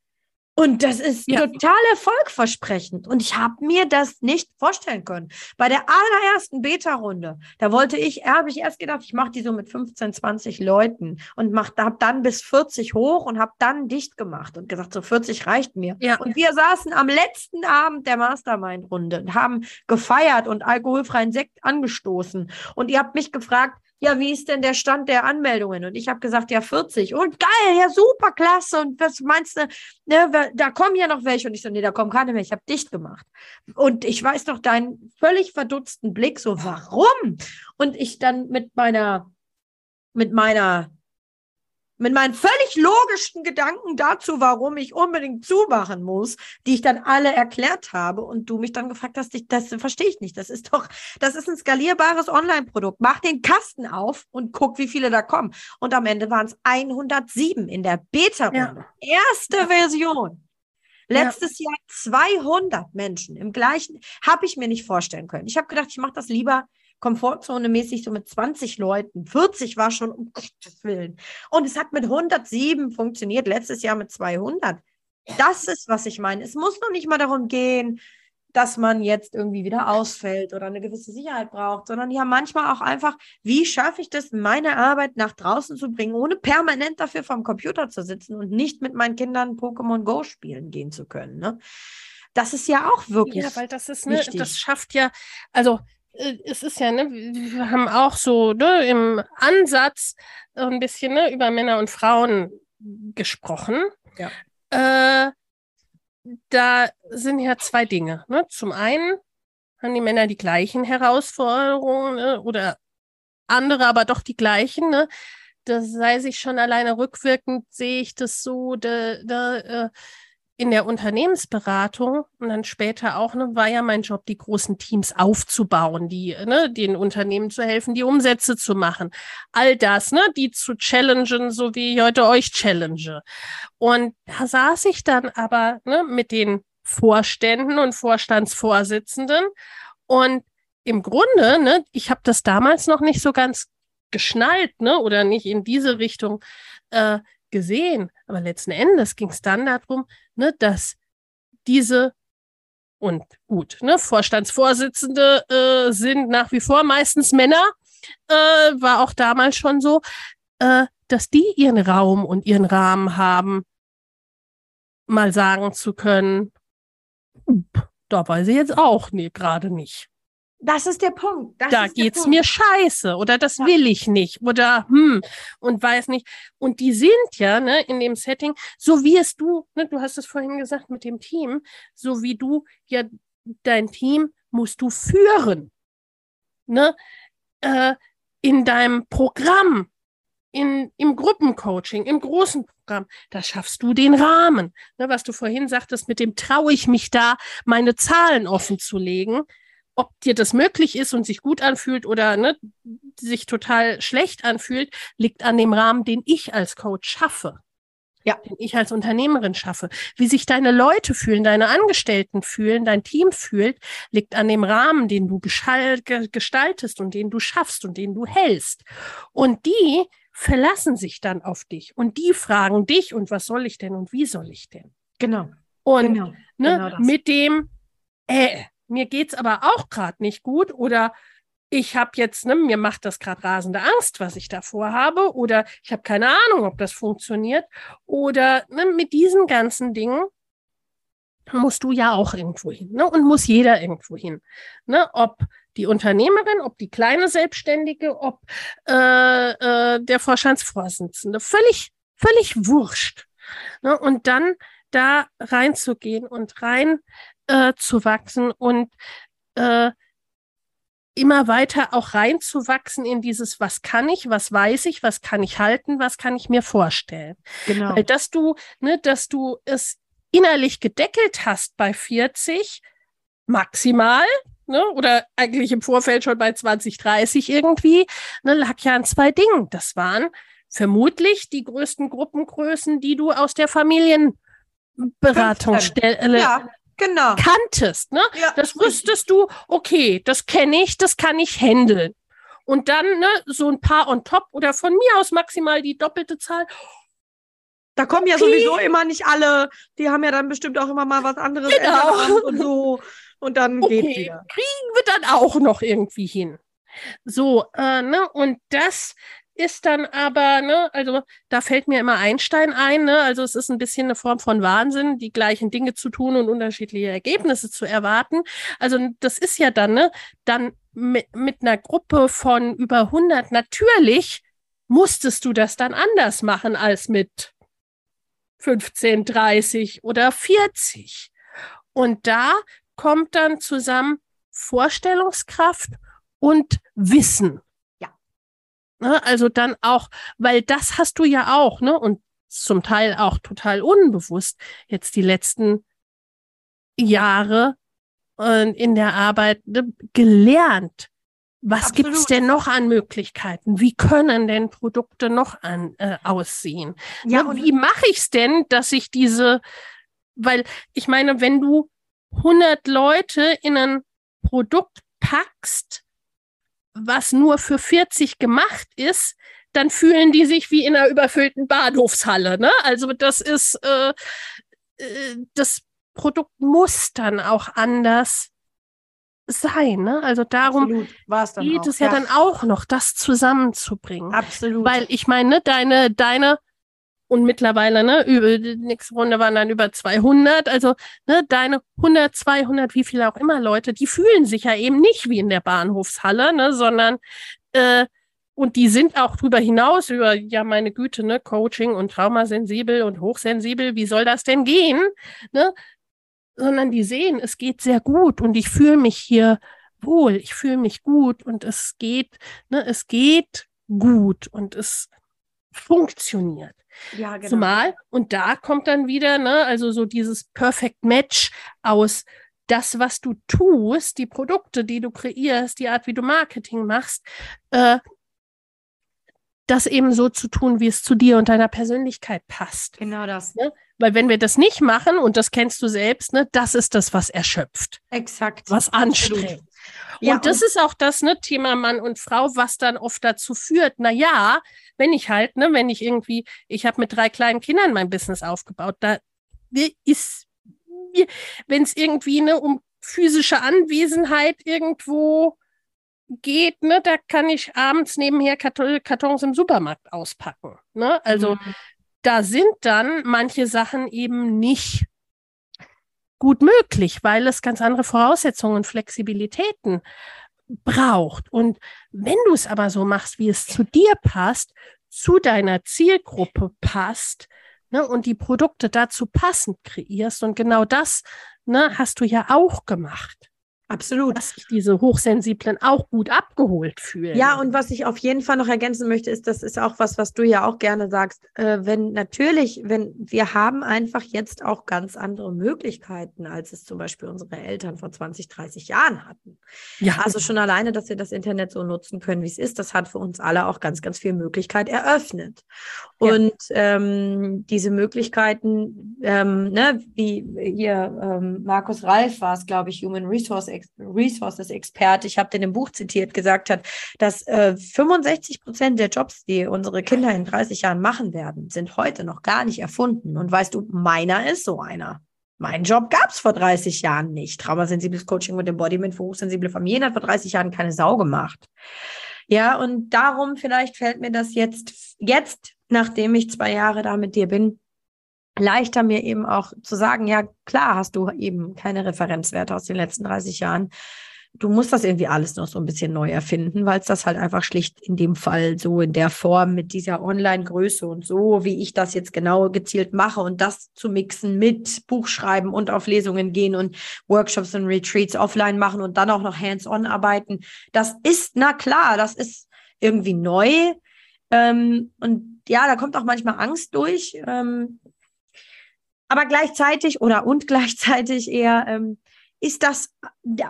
Und das ist ja. total erfolgversprechend. Und ich habe mir das nicht vorstellen können. Bei der allerersten Beta-Runde, da wollte ich, habe ich erst gedacht, ich mache die so mit 15, 20 Leuten und habe dann bis 40 hoch und habe dann dicht gemacht und gesagt, so 40 reicht mir. Ja. Und wir saßen am letzten Abend der Mastermind-Runde und haben gefeiert und alkoholfreien Sekt angestoßen. Und ihr habt mich gefragt, ja, wie ist denn der Stand der Anmeldungen? Und ich habe gesagt, ja, 40. Und geil, ja, super, klasse. Und was meinst du, ne, da kommen ja noch welche. Und ich so, nee, da kommen keine mehr. Ich habe dicht gemacht. Und ich weiß noch deinen völlig verdutzten Blick, so, warum? Und ich dann mit meiner, mit meiner mit meinen völlig logischen Gedanken dazu, warum ich unbedingt zumachen muss, die ich dann alle erklärt habe und du mich dann gefragt hast, ich, das verstehe ich nicht. Das ist doch, das ist ein skalierbares Online-Produkt. Mach den Kasten auf und guck, wie viele da kommen. Und am Ende waren es 107 in der Beta-Runde. Ja. Erste ja. Version. Letztes ja. Jahr 200 Menschen im gleichen, habe ich mir nicht vorstellen können. Ich habe gedacht, ich mache das lieber Komfortzone mäßig so mit 20 Leuten. 40 war schon um Gottes Willen. Und es hat mit 107 funktioniert, letztes Jahr mit 200. Das ist, was ich meine. Es muss noch nicht mal darum gehen, dass man jetzt irgendwie wieder ausfällt oder eine gewisse Sicherheit braucht, sondern ja manchmal auch einfach, wie schaffe ich das, meine Arbeit nach draußen zu bringen, ohne permanent dafür vom Computer zu sitzen und nicht mit meinen Kindern Pokémon Go spielen gehen zu können. Ne? Das ist ja auch wirklich. Ja, weil das ist, ne, das schafft ja, also es ist ja, ne, wir haben auch so ne, im Ansatz ein bisschen ne, über Männer und Frauen gesprochen. Ja. Äh, da sind ja zwei Dinge. Ne? Zum einen haben die Männer die gleichen Herausforderungen ne, oder andere, aber doch die gleichen. Ne? Das sei sich schon alleine rückwirkend, sehe ich das so, da, da äh, in der Unternehmensberatung und dann später auch, ne, war ja mein Job, die großen Teams aufzubauen, die, ne, den Unternehmen zu helfen, die Umsätze zu machen. All das, ne, die zu challengen, so wie ich heute euch challenge. Und da saß ich dann aber, ne, mit den Vorständen und Vorstandsvorsitzenden und im Grunde, ne, ich habe das damals noch nicht so ganz geschnallt, ne, oder nicht in diese Richtung äh, gesehen. Aber letzten Endes ging es dann darum, ne, dass diese und gut, ne, Vorstandsvorsitzende äh, sind nach wie vor meistens Männer, äh, war auch damals schon so, äh, dass die ihren Raum und ihren Rahmen haben, mal sagen zu können, da weiß ich jetzt auch nee, gerade nicht. Das ist der Punkt. Das da geht's Punkt. mir scheiße oder das ja. will ich nicht oder hm und weiß nicht. Und die sind ja ne, in dem Setting, so wie es du, ne, du hast es vorhin gesagt mit dem Team, so wie du ja dein Team musst du führen. Ne? Äh, in deinem Programm, in, im Gruppencoaching, im großen Programm, da schaffst du den Rahmen. Ne, was du vorhin sagtest, mit dem traue ich mich da, meine Zahlen offen zu legen ob dir das möglich ist und sich gut anfühlt oder ne, sich total schlecht anfühlt, liegt an dem Rahmen, den ich als Coach schaffe. Ja. Den ich als Unternehmerin schaffe. Wie sich deine Leute fühlen, deine Angestellten fühlen, dein Team fühlt, liegt an dem Rahmen, den du gestaltest und den du schaffst und den du hältst. Und die verlassen sich dann auf dich und die fragen dich und was soll ich denn und wie soll ich denn? Genau. Und genau. Ne, genau mit dem, äh, mir geht's aber auch gerade nicht gut oder ich habe jetzt, ne, mir macht das gerade rasende Angst, was ich davor habe, oder ich habe keine Ahnung, ob das funktioniert. Oder ne, mit diesen ganzen Dingen musst du ja auch irgendwo hin ne, und muss jeder irgendwo hin. Ne, ob die Unternehmerin, ob die kleine Selbstständige, ob äh, äh, der Vorstandsvorsitzende, völlig, völlig wurscht. Ne, und dann da reinzugehen und rein äh, zu wachsen und äh, immer weiter auch reinzuwachsen in dieses, was kann ich, was weiß ich, was kann ich halten, was kann ich mir vorstellen. Genau. Weil dass du, ne, dass du es innerlich gedeckelt hast bei 40 maximal, ne, oder eigentlich im Vorfeld schon bei 20, 30 irgendwie, ne, lag ja an zwei Dingen. Das waren vermutlich die größten Gruppengrößen, die du aus der Familienberatungsstelle ja genau. kanntest. Ne? Ja. Das wüsstest du, okay, das kenne ich, das kann ich handeln. Und dann ne, so ein paar on top oder von mir aus maximal die doppelte Zahl. Da kommen okay. ja sowieso immer nicht alle, die haben ja dann bestimmt auch immer mal was anderes genau. und so. Und dann okay. geht wieder. Kriegen wir dann auch noch irgendwie hin. So, äh, ne, und das ist dann aber, ne, also da fällt mir immer Einstein ein, ne? Also es ist ein bisschen eine Form von Wahnsinn, die gleichen Dinge zu tun und unterschiedliche Ergebnisse zu erwarten. Also das ist ja dann, ne, dann mit, mit einer Gruppe von über 100 natürlich musstest du das dann anders machen als mit 15, 30 oder 40. Und da kommt dann zusammen Vorstellungskraft und Wissen. Ne? Also dann auch, weil das hast du ja auch, ne? Und zum Teil auch total unbewusst jetzt die letzten Jahre äh, in der Arbeit ne, gelernt. Was Absolut. gibt's denn noch an Möglichkeiten? Wie können denn Produkte noch an, äh, aussehen? Ja, ne, wie mache ich's denn, dass ich diese, weil ich meine, wenn du 100 Leute in ein Produkt packst, was nur für 40 gemacht ist, dann fühlen die sich wie in einer überfüllten Bahnhofshalle. Ne? Also das ist, äh, äh, das Produkt muss dann auch anders sein. Ne? Also darum geht auch. es ja, ja, dann auch noch, das zusammenzubringen. Absolut. Weil ich meine, deine, deine und mittlerweile, ne, über die nächste Runde waren dann über 200. Also, ne, deine 100, 200, wie viele auch immer Leute, die fühlen sich ja eben nicht wie in der Bahnhofshalle, ne, sondern, äh, und die sind auch drüber hinaus über, ja, meine Güte, ne, Coaching und traumasensibel und hochsensibel, wie soll das denn gehen, ne? Sondern die sehen, es geht sehr gut und ich fühle mich hier wohl, ich fühle mich gut und es geht, ne, es geht gut und es funktioniert. Ja, genau. Zumal, und da kommt dann wieder, ne, also so dieses Perfect Match aus das, was du tust, die Produkte, die du kreierst, die Art, wie du Marketing machst, äh, das eben so zu tun, wie es zu dir und deiner Persönlichkeit passt. Genau das. Ne? Weil wenn wir das nicht machen, und das kennst du selbst, ne, das ist das, was erschöpft. Exakt. Was anstrengt. Ja, und das und ist auch das ne, Thema Mann und Frau, was dann oft dazu führt, na ja, wenn ich halt, ne, wenn ich irgendwie, ich habe mit drei kleinen Kindern mein Business aufgebaut, da ist, wenn es irgendwie ne, um physische Anwesenheit irgendwo geht, ne, da kann ich abends nebenher Kartons im Supermarkt auspacken. Ne? Also mhm. da sind dann manche Sachen eben nicht gut möglich, weil es ganz andere Voraussetzungen und Flexibilitäten braucht. Und wenn du es aber so machst, wie es zu dir passt, zu deiner Zielgruppe passt ne, und die Produkte dazu passend kreierst, und genau das ne, hast du ja auch gemacht. Absolut. Dass sich diese Hochsensiblen auch gut abgeholt fühlen. Ja, und was ich auf jeden Fall noch ergänzen möchte, ist, das ist auch was, was du ja auch gerne sagst. Äh, wenn natürlich, wenn wir haben einfach jetzt auch ganz andere Möglichkeiten, als es zum Beispiel unsere Eltern vor 20, 30 Jahren hatten. Ja. Also schon alleine, dass wir das Internet so nutzen können, wie es ist, das hat für uns alle auch ganz, ganz viel Möglichkeit eröffnet. Und ja. ähm, diese Möglichkeiten, ähm, ne, wie hier ähm, Markus Ralf war es, glaube ich, Human Resource Resources Experte, ich habe den im Buch zitiert, gesagt hat, dass äh, 65 Prozent der Jobs, die unsere Kinder in 30 Jahren machen werden, sind heute noch gar nicht erfunden. Und weißt du, meiner ist so einer. Mein Job gab es vor 30 Jahren nicht. Traumasensibles Coaching und Embodiment für hochsensible Familien hat vor 30 Jahren keine Sau gemacht. Ja, und darum vielleicht fällt mir das jetzt, jetzt, nachdem ich zwei Jahre da mit dir bin, leichter mir eben auch zu sagen, ja klar hast du eben keine Referenzwerte aus den letzten 30 Jahren. Du musst das irgendwie alles noch so ein bisschen neu erfinden, weil es das halt einfach schlicht in dem Fall so in der Form mit dieser Online-Größe und so, wie ich das jetzt genau gezielt mache und das zu mixen mit Buchschreiben und auf Lesungen gehen und Workshops und Retreats offline machen und dann auch noch hands-on arbeiten. Das ist, na klar, das ist irgendwie neu. Ähm, und ja, da kommt auch manchmal Angst durch. Ähm, aber gleichzeitig oder und gleichzeitig eher ähm, ist das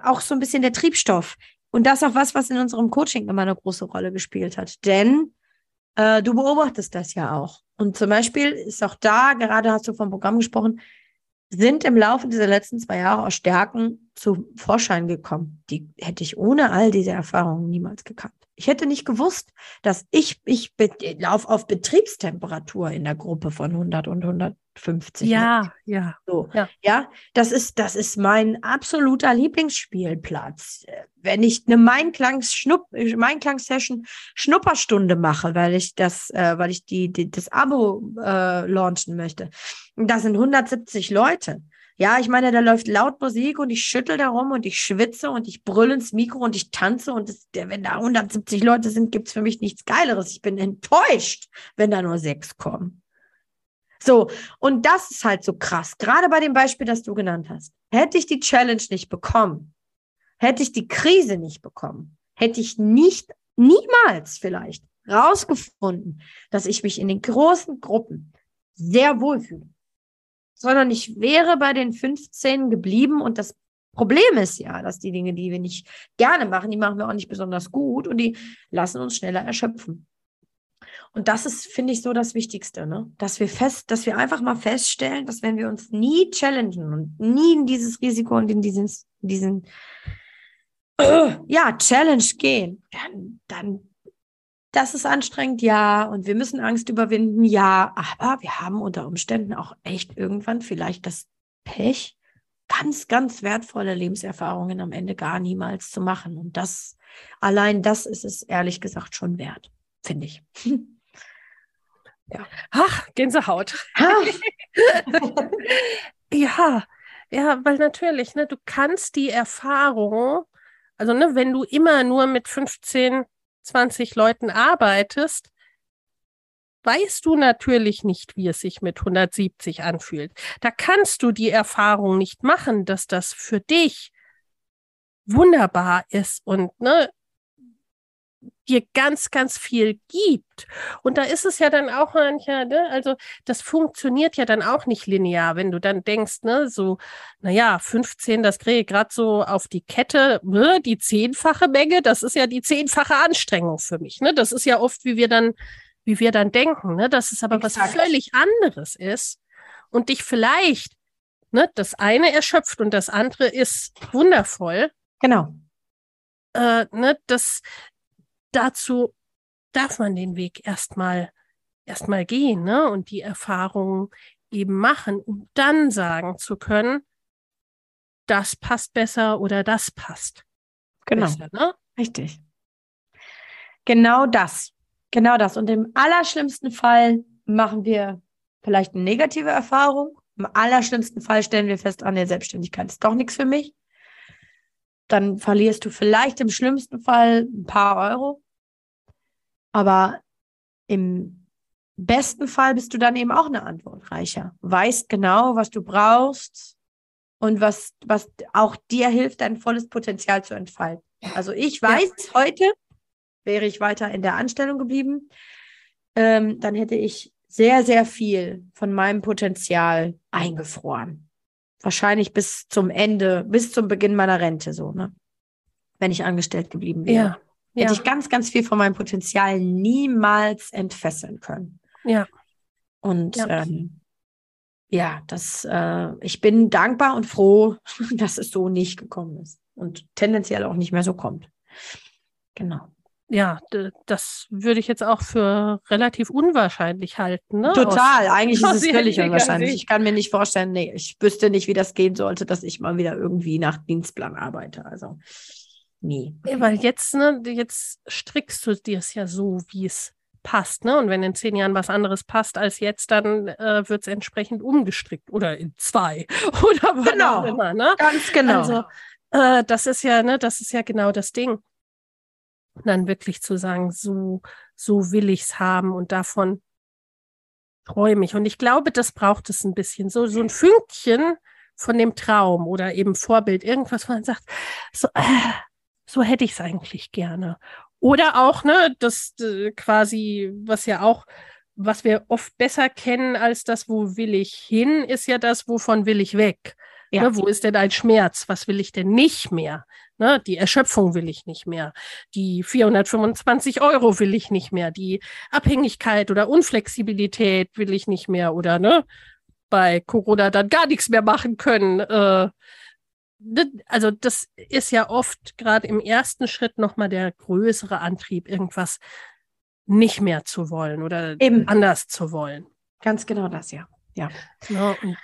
auch so ein bisschen der Triebstoff. Und das auch was, was in unserem Coaching immer eine große Rolle gespielt hat. Denn äh, du beobachtest das ja auch. Und zum Beispiel ist auch da, gerade hast du vom Programm gesprochen, sind im Laufe dieser letzten zwei Jahre auch Stärken zu Vorschein gekommen. Die hätte ich ohne all diese Erfahrungen niemals gekannt. Ich hätte nicht gewusst, dass ich, ich laufe auf Betriebstemperatur in der Gruppe von 100 und 150. Ja, ja. So, ja. ja, das ist, das ist mein absoluter Lieblingsspielplatz. Wenn ich eine Mindklang-Session Schnupperstunde mache, weil ich das, äh, weil ich die, die das Abo äh, launchen möchte, da sind 170 Leute. Ja, ich meine, da läuft laut Musik und ich schüttel darum und ich schwitze und ich brülle ins Mikro und ich tanze und das, wenn da 170 Leute sind, gibt's für mich nichts Geileres. Ich bin enttäuscht, wenn da nur sechs kommen. So, und das ist halt so krass. Gerade bei dem Beispiel, das du genannt hast. Hätte ich die Challenge nicht bekommen, hätte ich die Krise nicht bekommen, hätte ich nicht, niemals vielleicht rausgefunden, dass ich mich in den großen Gruppen sehr wohlfühle sondern ich wäre bei den 15 geblieben und das Problem ist ja, dass die Dinge, die wir nicht gerne machen, die machen wir auch nicht besonders gut und die lassen uns schneller erschöpfen. Und das ist, finde ich, so das Wichtigste, ne? Dass wir fest, dass wir einfach mal feststellen, dass wenn wir uns nie challengen und nie in dieses Risiko und in diesen, diesen ja, Challenge gehen, dann, dann das ist anstrengend, ja. Und wir müssen Angst überwinden, ja. Aber wir haben unter Umständen auch echt irgendwann vielleicht das Pech, ganz, ganz wertvolle Lebenserfahrungen am Ende gar niemals zu machen. Und das, allein das ist es ehrlich gesagt schon wert, finde ich. ja. Ach, Gänsehaut. ja, ja, weil natürlich, ne, du kannst die Erfahrung, also ne, wenn du immer nur mit 15 20 Leuten arbeitest, weißt du natürlich nicht, wie es sich mit 170 anfühlt. Da kannst du die Erfahrung nicht machen, dass das für dich wunderbar ist und ne, dir ganz, ganz viel gibt. Und da ist es ja dann auch manchmal, ne, also das funktioniert ja dann auch nicht linear, wenn du dann denkst, ne, so, naja, 15, das kriege ich gerade so auf die Kette, ne, die zehnfache Menge, das ist ja die zehnfache Anstrengung für mich. Ne? Das ist ja oft, wie wir dann, wie wir dann denken, ne? dass es aber Exakt. was völlig anderes ist und dich vielleicht, ne, das eine erschöpft und das andere ist wundervoll. Genau. Äh, ne, das, dazu darf man den Weg erstmal erstmal gehen, ne? Und die Erfahrungen eben machen, um dann sagen zu können, das passt besser oder das passt. Genau. Besser, ne? Richtig. Genau das. Genau das. Und im allerschlimmsten Fall machen wir vielleicht eine negative Erfahrung. Im allerschlimmsten Fall stellen wir fest, an der Selbstständigkeit ist doch nichts für mich. Dann verlierst du vielleicht im schlimmsten Fall ein paar Euro. Aber im besten Fall bist du dann eben auch eine Antwort reicher. Weißt genau, was du brauchst und was, was auch dir hilft, dein volles Potenzial zu entfalten. Also ich weiß ja. heute, wäre ich weiter in der Anstellung geblieben, ähm, dann hätte ich sehr, sehr viel von meinem Potenzial eingefroren. Wahrscheinlich bis zum Ende, bis zum Beginn meiner Rente, so, ne? Wenn ich angestellt geblieben wäre. Ja. Hätte ja. ich ganz, ganz viel von meinem Potenzial niemals entfesseln können. Ja. Und ja, ähm, ja das, äh, ich bin dankbar und froh, dass es so nicht gekommen ist und tendenziell auch nicht mehr so kommt. Genau ja, das würde ich jetzt auch für relativ unwahrscheinlich halten. Ne? Total, aus, eigentlich ist es völlig unwahrscheinlich. Sicht. Ich kann mir nicht vorstellen, nee, ich wüsste nicht, wie das gehen sollte, dass ich mal wieder irgendwie nach Dienstplan arbeite. Also nie. Weil jetzt, ne, jetzt strickst du dir es ja so, wie es passt, ne? Und wenn in zehn Jahren was anderes passt als jetzt, dann äh, wird es entsprechend umgestrickt oder in zwei oder was genau. auch immer, ne? Ganz genau. Also äh, das ist ja, ne, das ist ja genau das Ding dann wirklich zu sagen, so, so will ich's haben und davon träume ich. Und ich glaube, das braucht es ein bisschen. So, so ein Fünkchen von dem Traum oder eben Vorbild, irgendwas, wo man sagt, so, äh, so hätte ich es eigentlich gerne. Oder auch, ne, das äh, quasi, was ja auch, was wir oft besser kennen als das, wo will ich hin, ist ja das, wovon will ich weg. Ja. Ne, wo ist denn ein Schmerz? Was will ich denn nicht mehr? Ne, die Erschöpfung will ich nicht mehr. Die 425 Euro will ich nicht mehr. Die Abhängigkeit oder Unflexibilität will ich nicht mehr. Oder ne, bei Corona dann gar nichts mehr machen können. Äh, also das ist ja oft gerade im ersten Schritt nochmal der größere Antrieb, irgendwas nicht mehr zu wollen oder Eben. anders zu wollen. Ganz genau das, ja. Ja. ja und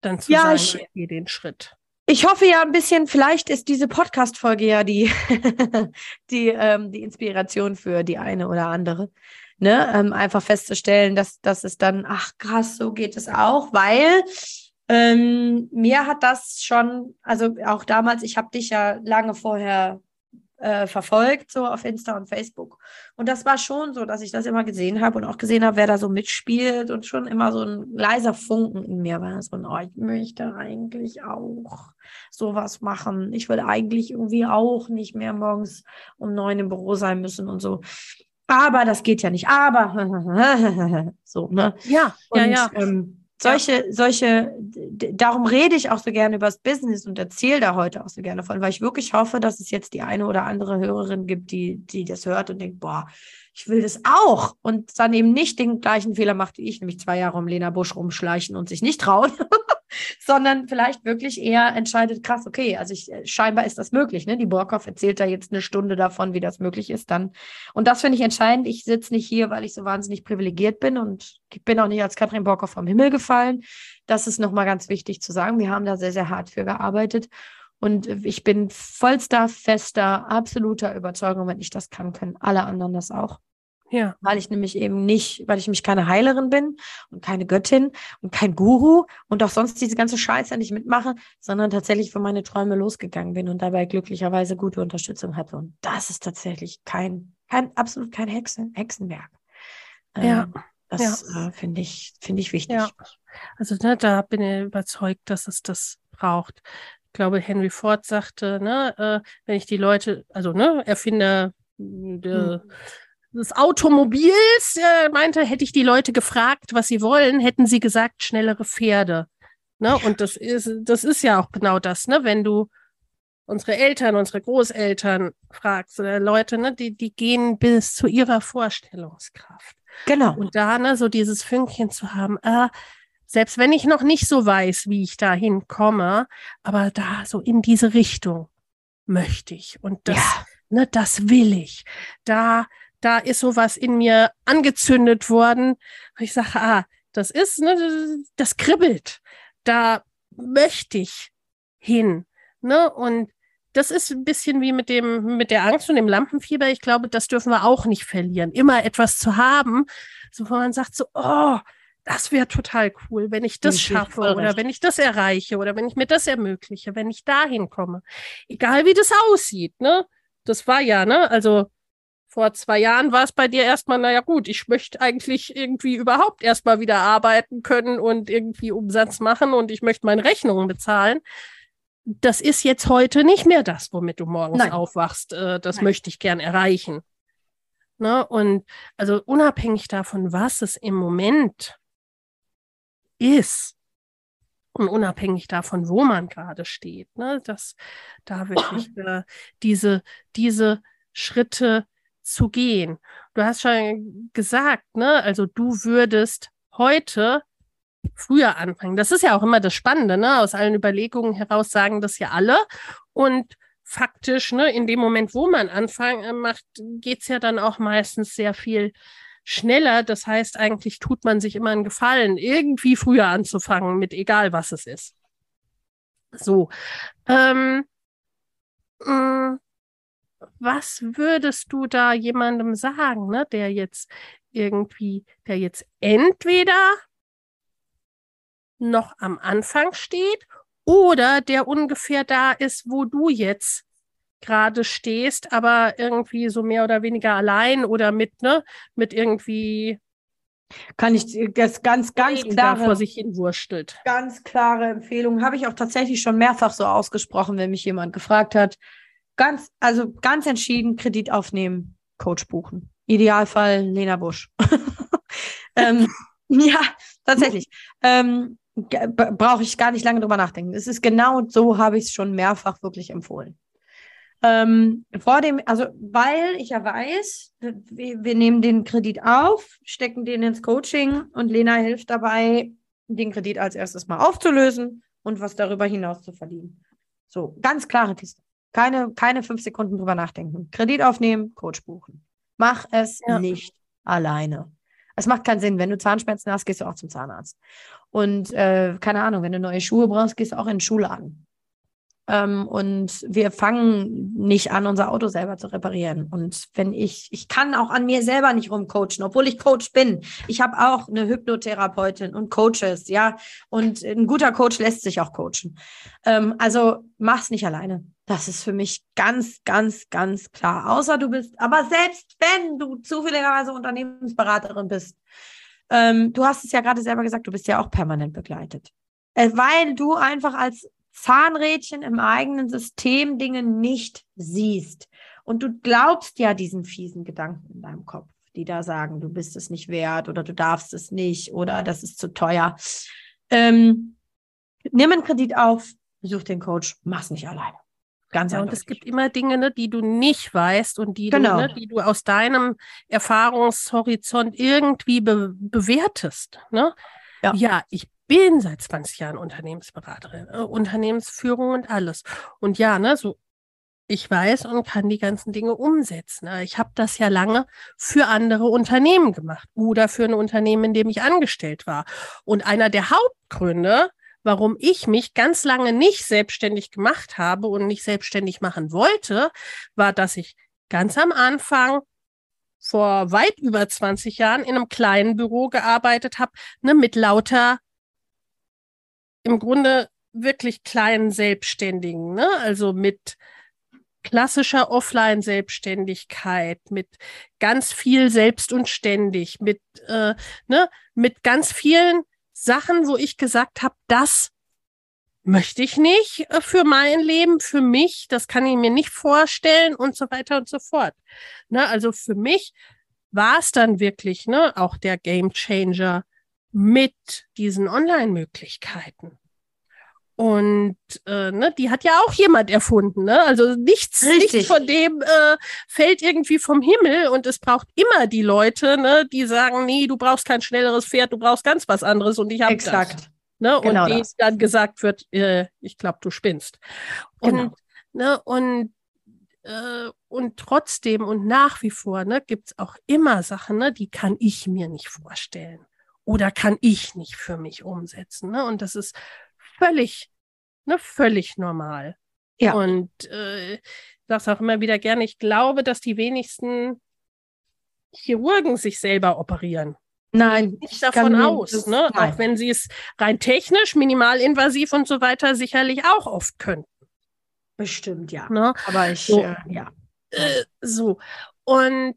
dann zu ja, sagen, ich, ich gehe den Schritt. Ich hoffe ja ein bisschen, vielleicht ist diese Podcast-Folge ja die, die, ähm, die Inspiration für die eine oder andere. Ne? Ähm, einfach festzustellen, dass, dass es dann, ach krass, so geht es auch, weil ähm, mir hat das schon, also auch damals, ich habe dich ja lange vorher äh, verfolgt, so auf Insta und Facebook. Und das war schon so, dass ich das immer gesehen habe und auch gesehen habe, wer da so mitspielt und schon immer so ein leiser Funken in mir war. So ein, oh, ich möchte eigentlich auch sowas machen. Ich will eigentlich irgendwie auch nicht mehr morgens um neun im Büro sein müssen und so. Aber das geht ja nicht. Aber so, ne? Ja, und, ja, ja. Ähm, solche, ja. solche, darum rede ich auch so gerne über das Business und erzähle da heute auch so gerne von, weil ich wirklich hoffe, dass es jetzt die eine oder andere Hörerin gibt, die, die das hört und denkt, boah, ich will das auch und dann eben nicht den gleichen Fehler macht wie ich, nämlich zwei Jahre um Lena Busch rumschleichen und sich nicht trauen, sondern vielleicht wirklich eher entscheidet, krass, okay, also ich, äh, scheinbar ist das möglich, ne? Die Borkow erzählt da jetzt eine Stunde davon, wie das möglich ist dann. Und das finde ich entscheidend. Ich sitze nicht hier, weil ich so wahnsinnig privilegiert bin und bin auch nicht als Katrin Borkow vom Himmel gefallen. Das ist nochmal ganz wichtig zu sagen. Wir haben da sehr, sehr hart für gearbeitet. Und ich bin vollster, fester, absoluter Überzeugung, wenn ich das kann, können alle anderen das auch. Ja. Weil ich nämlich eben nicht, weil ich nämlich keine Heilerin bin und keine Göttin und kein Guru und auch sonst diese ganze Scheiße nicht mitmache, sondern tatsächlich für meine Träume losgegangen bin und dabei glücklicherweise gute Unterstützung hatte. Und das ist tatsächlich kein, kein absolut kein Hexen, Hexenwerk. Ja. Ähm, das ja. äh, finde ich, finde ich wichtig. Ja. Also ne, da bin ich überzeugt, dass es das braucht. Ich glaube, Henry Ford sagte, ne, äh, wenn ich die Leute, also ne, Erfinder der hm des Automobils äh, meinte, hätte ich die Leute gefragt, was sie wollen, hätten sie gesagt, schnellere Pferde. Ne? Und das ist, das ist ja auch genau das, ne? Wenn du unsere Eltern, unsere Großeltern fragst oder Leute, ne, die, die gehen bis zu ihrer Vorstellungskraft. Genau. Und da, ne, so dieses Fünkchen zu haben, äh, selbst wenn ich noch nicht so weiß, wie ich da hinkomme, aber da so in diese Richtung möchte ich. Und das, ja. ne, das will ich. Da, da ist sowas in mir angezündet worden. Ich sage, ah, das ist, ne, das kribbelt. Da möchte ich hin. Ne? Und das ist ein bisschen wie mit dem, mit der Angst und dem Lampenfieber. Ich glaube, das dürfen wir auch nicht verlieren. Immer etwas zu haben, so wo man sagt so, oh, das wäre total cool, wenn ich das schaffe oder wenn ich das erreiche oder wenn ich mir das ermögliche, wenn ich dahin komme. Egal wie das aussieht, ne? Das war ja, ne? Also vor zwei Jahren war es bei dir erstmal, naja gut, ich möchte eigentlich irgendwie überhaupt erstmal wieder arbeiten können und irgendwie Umsatz machen und ich möchte meine Rechnungen bezahlen. Das ist jetzt heute nicht mehr das, womit du morgens Nein. aufwachst. Äh, das Nein. möchte ich gern erreichen. Ne? Und also unabhängig davon, was es im Moment ist und unabhängig davon, wo man gerade steht, ne, dass da wirklich äh, diese, diese Schritte zu gehen. Du hast schon gesagt, ne, also du würdest heute früher anfangen. Das ist ja auch immer das Spannende, ne? Aus allen Überlegungen heraus sagen das ja alle. Und faktisch, ne, in dem Moment, wo man anfangen äh, macht, geht's ja dann auch meistens sehr viel schneller. Das heißt, eigentlich tut man sich immer einen Gefallen, irgendwie früher anzufangen, mit egal was es ist. So. Ähm, mh, mm, was würdest du da jemandem sagen, ne, der jetzt irgendwie, der jetzt entweder noch am Anfang steht oder der ungefähr da ist, wo du jetzt gerade stehst, aber irgendwie so mehr oder weniger allein oder mit, ne, mit irgendwie kann ich das ganz, ganz klar vor sich hin wurstelt. Ganz klare Empfehlung. Habe ich auch tatsächlich schon mehrfach so ausgesprochen, wenn mich jemand gefragt hat. Ganz, also ganz entschieden Kredit aufnehmen, Coach buchen. Idealfall Lena Busch. ähm, ja, tatsächlich. Ähm, Brauche ich gar nicht lange drüber nachdenken. Es ist genau so, habe ich es schon mehrfach wirklich empfohlen. Ähm, vor dem, also weil ich ja weiß, wir, wir, nehmen den Kredit auf, stecken den ins Coaching und Lena hilft dabei, den Kredit als erstes mal aufzulösen und was darüber hinaus zu verdienen. So, ganz klare Kiste. Keine, keine fünf Sekunden drüber nachdenken. Kredit aufnehmen, Coach buchen. Mach es ja. nicht alleine. Es macht keinen Sinn. Wenn du Zahnschmerzen hast, gehst du auch zum Zahnarzt. Und äh, keine Ahnung, wenn du neue Schuhe brauchst, gehst du auch in den Schuhladen. Ähm, und wir fangen nicht an, unser Auto selber zu reparieren. Und wenn ich, ich kann auch an mir selber nicht rumcoachen, obwohl ich Coach bin. Ich habe auch eine Hypnotherapeutin und Coaches, ja. Und ein guter Coach lässt sich auch coachen. Ähm, also mach's nicht alleine. Das ist für mich ganz, ganz, ganz klar. Außer du bist, aber selbst wenn du zufälligerweise Unternehmensberaterin bist, ähm, du hast es ja gerade selber gesagt, du bist ja auch permanent begleitet. Äh, weil du einfach als Zahnrädchen im eigenen System Dinge nicht siehst. Und du glaubst ja diesen fiesen Gedanken in deinem Kopf, die da sagen, du bist es nicht wert oder du darfst es nicht oder das ist zu teuer. Ähm, nimm einen Kredit auf, such den Coach, mach's nicht alleine. Ganz ja, und es gibt immer Dinge, ne, die du nicht weißt und die, genau. du, ne, die du aus deinem Erfahrungshorizont irgendwie be bewertest. Ne? Ja. ja, ich bin seit 20 Jahren Unternehmensberaterin, äh, Unternehmensführung und alles. Und ja, ne, so ich weiß und kann die ganzen Dinge umsetzen. Ich habe das ja lange für andere Unternehmen gemacht oder für ein Unternehmen, in dem ich angestellt war. Und einer der Hauptgründe, warum ich mich ganz lange nicht selbstständig gemacht habe und nicht selbstständig machen wollte, war, dass ich ganz am Anfang vor weit über 20 Jahren in einem kleinen Büro gearbeitet habe, ne, mit lauter im Grunde wirklich kleinen Selbstständigen, ne? also mit klassischer Offline-Selbstständigkeit, mit ganz viel selbst und ständig, mit, äh, ne, mit ganz vielen Sachen, wo ich gesagt habe, das möchte ich nicht äh, für mein Leben, für mich, das kann ich mir nicht vorstellen und so weiter und so fort. Ne, also für mich war es dann wirklich ne, auch der Game Changer, mit diesen Online-Möglichkeiten. Und äh, ne, die hat ja auch jemand erfunden. Ne? Also nichts, nichts von dem äh, fällt irgendwie vom Himmel und es braucht immer die Leute, ne, die sagen, nee, du brauchst kein schnelleres Pferd, du brauchst ganz was anderes und ich habe das. Ne? Genau und denen dann gesagt wird, äh, ich glaube, du spinnst. Und, genau. ne, und äh, und trotzdem und nach wie vor ne, gibt es auch immer Sachen, ne, die kann ich mir nicht vorstellen oder kann ich nicht für mich umsetzen. Ne? Und das ist völlig, ne, völlig normal. Ja. Und äh, ich sage auch immer wieder gerne, ich glaube, dass die wenigsten Chirurgen sich selber operieren. Nein, nicht davon aus. Das, ne? Auch wenn sie es rein technisch, minimalinvasiv und so weiter sicherlich auch oft könnten. Bestimmt, ja. Ne? Aber ich, so, äh, ja. Äh, so. Und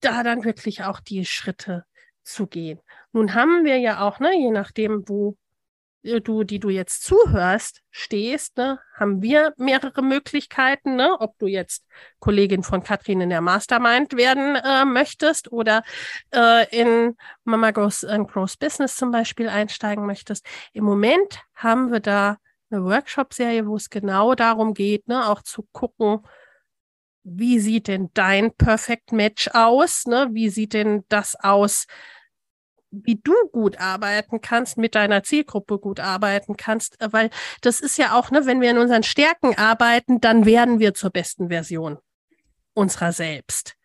da dann wirklich auch die Schritte zu gehen. Nun haben wir ja auch, ne, je nachdem, wo äh, du, die du jetzt zuhörst, stehst, ne, haben wir mehrere Möglichkeiten, ne, ob du jetzt Kollegin von Katrin in der Mastermind werden äh, möchtest oder äh, in Mama Goes and Grows Business zum Beispiel einsteigen möchtest. Im Moment haben wir da eine Workshop-Serie, wo es genau darum geht, ne, auch zu gucken, wie sieht denn dein Perfect Match aus? Ne? Wie sieht denn das aus, wie du gut arbeiten kannst, mit deiner Zielgruppe gut arbeiten kannst? Weil das ist ja auch, ne, wenn wir in unseren Stärken arbeiten, dann werden wir zur besten Version unserer selbst.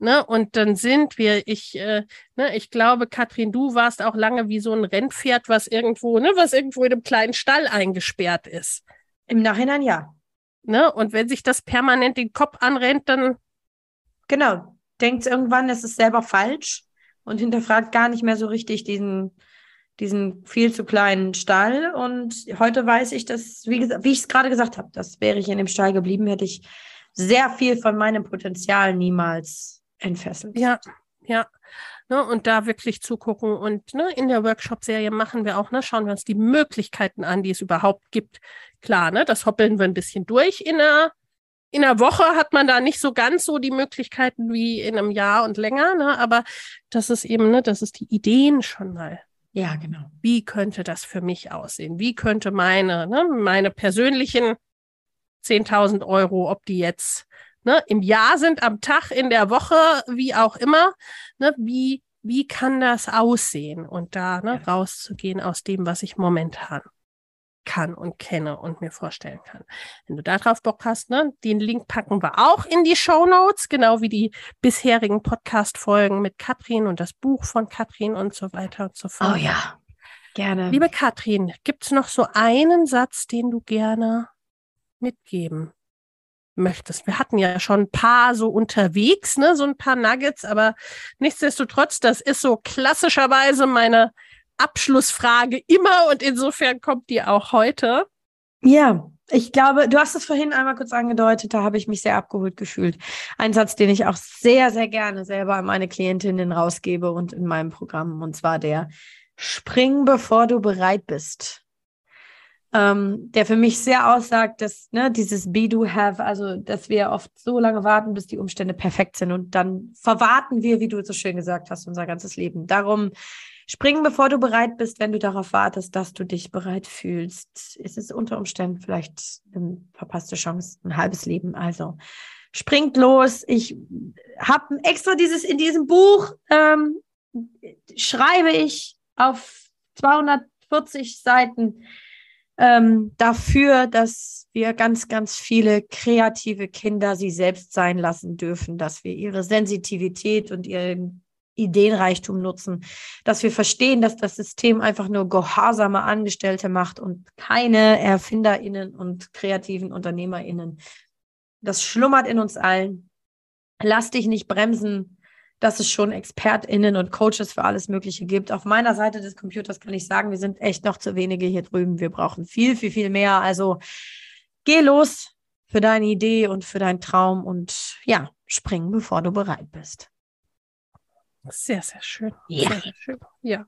Ne, und dann sind wir, ich, äh, ne, ich glaube, Katrin, du warst auch lange wie so ein Rennpferd, was irgendwo, ne, was irgendwo in einem kleinen Stall eingesperrt ist. Im Nachhinein ja. Ne? Und wenn sich das permanent den Kopf anrennt, dann. Genau. Denkt irgendwann, es ist selber falsch und hinterfragt gar nicht mehr so richtig diesen, diesen viel zu kleinen Stall. Und heute weiß ich, dass, wie, wie ich es gerade gesagt habe, dass wäre ich in dem Stall geblieben, hätte ich sehr viel von meinem Potenzial niemals entfesselt. Ja, ja. Ne, und da wirklich zugucken. Und ne, in der Workshop-Serie machen wir auch, ne, schauen wir uns die Möglichkeiten an, die es überhaupt gibt. Klar, ne, das hoppeln wir ein bisschen durch. In einer, in einer Woche hat man da nicht so ganz so die Möglichkeiten wie in einem Jahr und länger, ne, aber das ist eben, ne, das ist die Ideen schon mal. Ja, genau. Wie könnte das für mich aussehen? Wie könnte meine, ne, meine persönlichen 10.000 Euro, ob die jetzt ne, im Jahr sind, am Tag, in der Woche, wie auch immer, ne, wie, wie kann das aussehen? Und da ne, ja. rauszugehen aus dem, was ich momentan kann und kenne und mir vorstellen kann. Wenn du darauf Bock hast, ne, den Link packen wir auch in die Show Notes, genau wie die bisherigen Podcast-Folgen mit Katrin und das Buch von Katrin und so weiter und so fort. Oh ja, gerne. Liebe Katrin, gibt es noch so einen Satz, den du gerne mitgeben möchtest. Wir hatten ja schon ein paar so unterwegs, ne, so ein paar Nuggets, aber nichtsdestotrotz, das ist so klassischerweise meine Abschlussfrage immer und insofern kommt die auch heute. Ja, ich glaube, du hast es vorhin einmal kurz angedeutet, da habe ich mich sehr abgeholt gefühlt. Ein Satz, den ich auch sehr, sehr gerne selber an meine Klientinnen rausgebe und in meinem Programm, und zwar der Spring, bevor du bereit bist ähm, der für mich sehr aussagt, dass ne, dieses Be Do Have, also dass wir oft so lange warten, bis die Umstände perfekt sind und dann verwarten wir, wie du so schön gesagt hast, unser ganzes Leben. Darum springen, bevor du bereit bist, wenn du darauf wartest, dass du dich bereit fühlst. Ist es unter Umständen vielleicht eine verpasste Chance, ein halbes Leben. Also springt los. Ich habe extra dieses in diesem Buch ähm, schreibe ich auf 240 Seiten ähm, dafür, dass wir ganz, ganz viele kreative Kinder sie selbst sein lassen dürfen, dass wir ihre Sensitivität und ihren Ideenreichtum nutzen, dass wir verstehen, dass das System einfach nur gehorsame Angestellte macht und keine ErfinderInnen und kreativen UnternehmerInnen. Das schlummert in uns allen. Lass dich nicht bremsen dass es schon ExpertInnen und Coaches für alles Mögliche gibt. Auf meiner Seite des Computers kann ich sagen, wir sind echt noch zu wenige hier drüben. Wir brauchen viel, viel, viel mehr. Also geh los für deine Idee und für deinen Traum und ja, spring, bevor du bereit bist. Sehr, sehr schön. Ja. Sehr, sehr schön. Ja.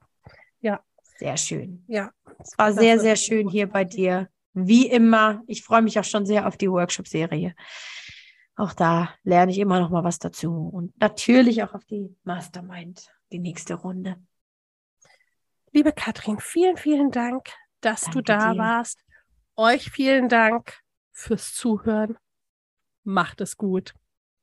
Ja. Sehr schön. Ja. Es war sehr, sehr schön hier bei dir. Wie immer. Ich freue mich auch schon sehr auf die Workshop-Serie. Auch da lerne ich immer noch mal was dazu. Und natürlich auch auf die Mastermind, die nächste Runde. Liebe Katrin, vielen, vielen Dank, dass Danke du da dir. warst. Euch vielen Dank fürs Zuhören. Macht es gut.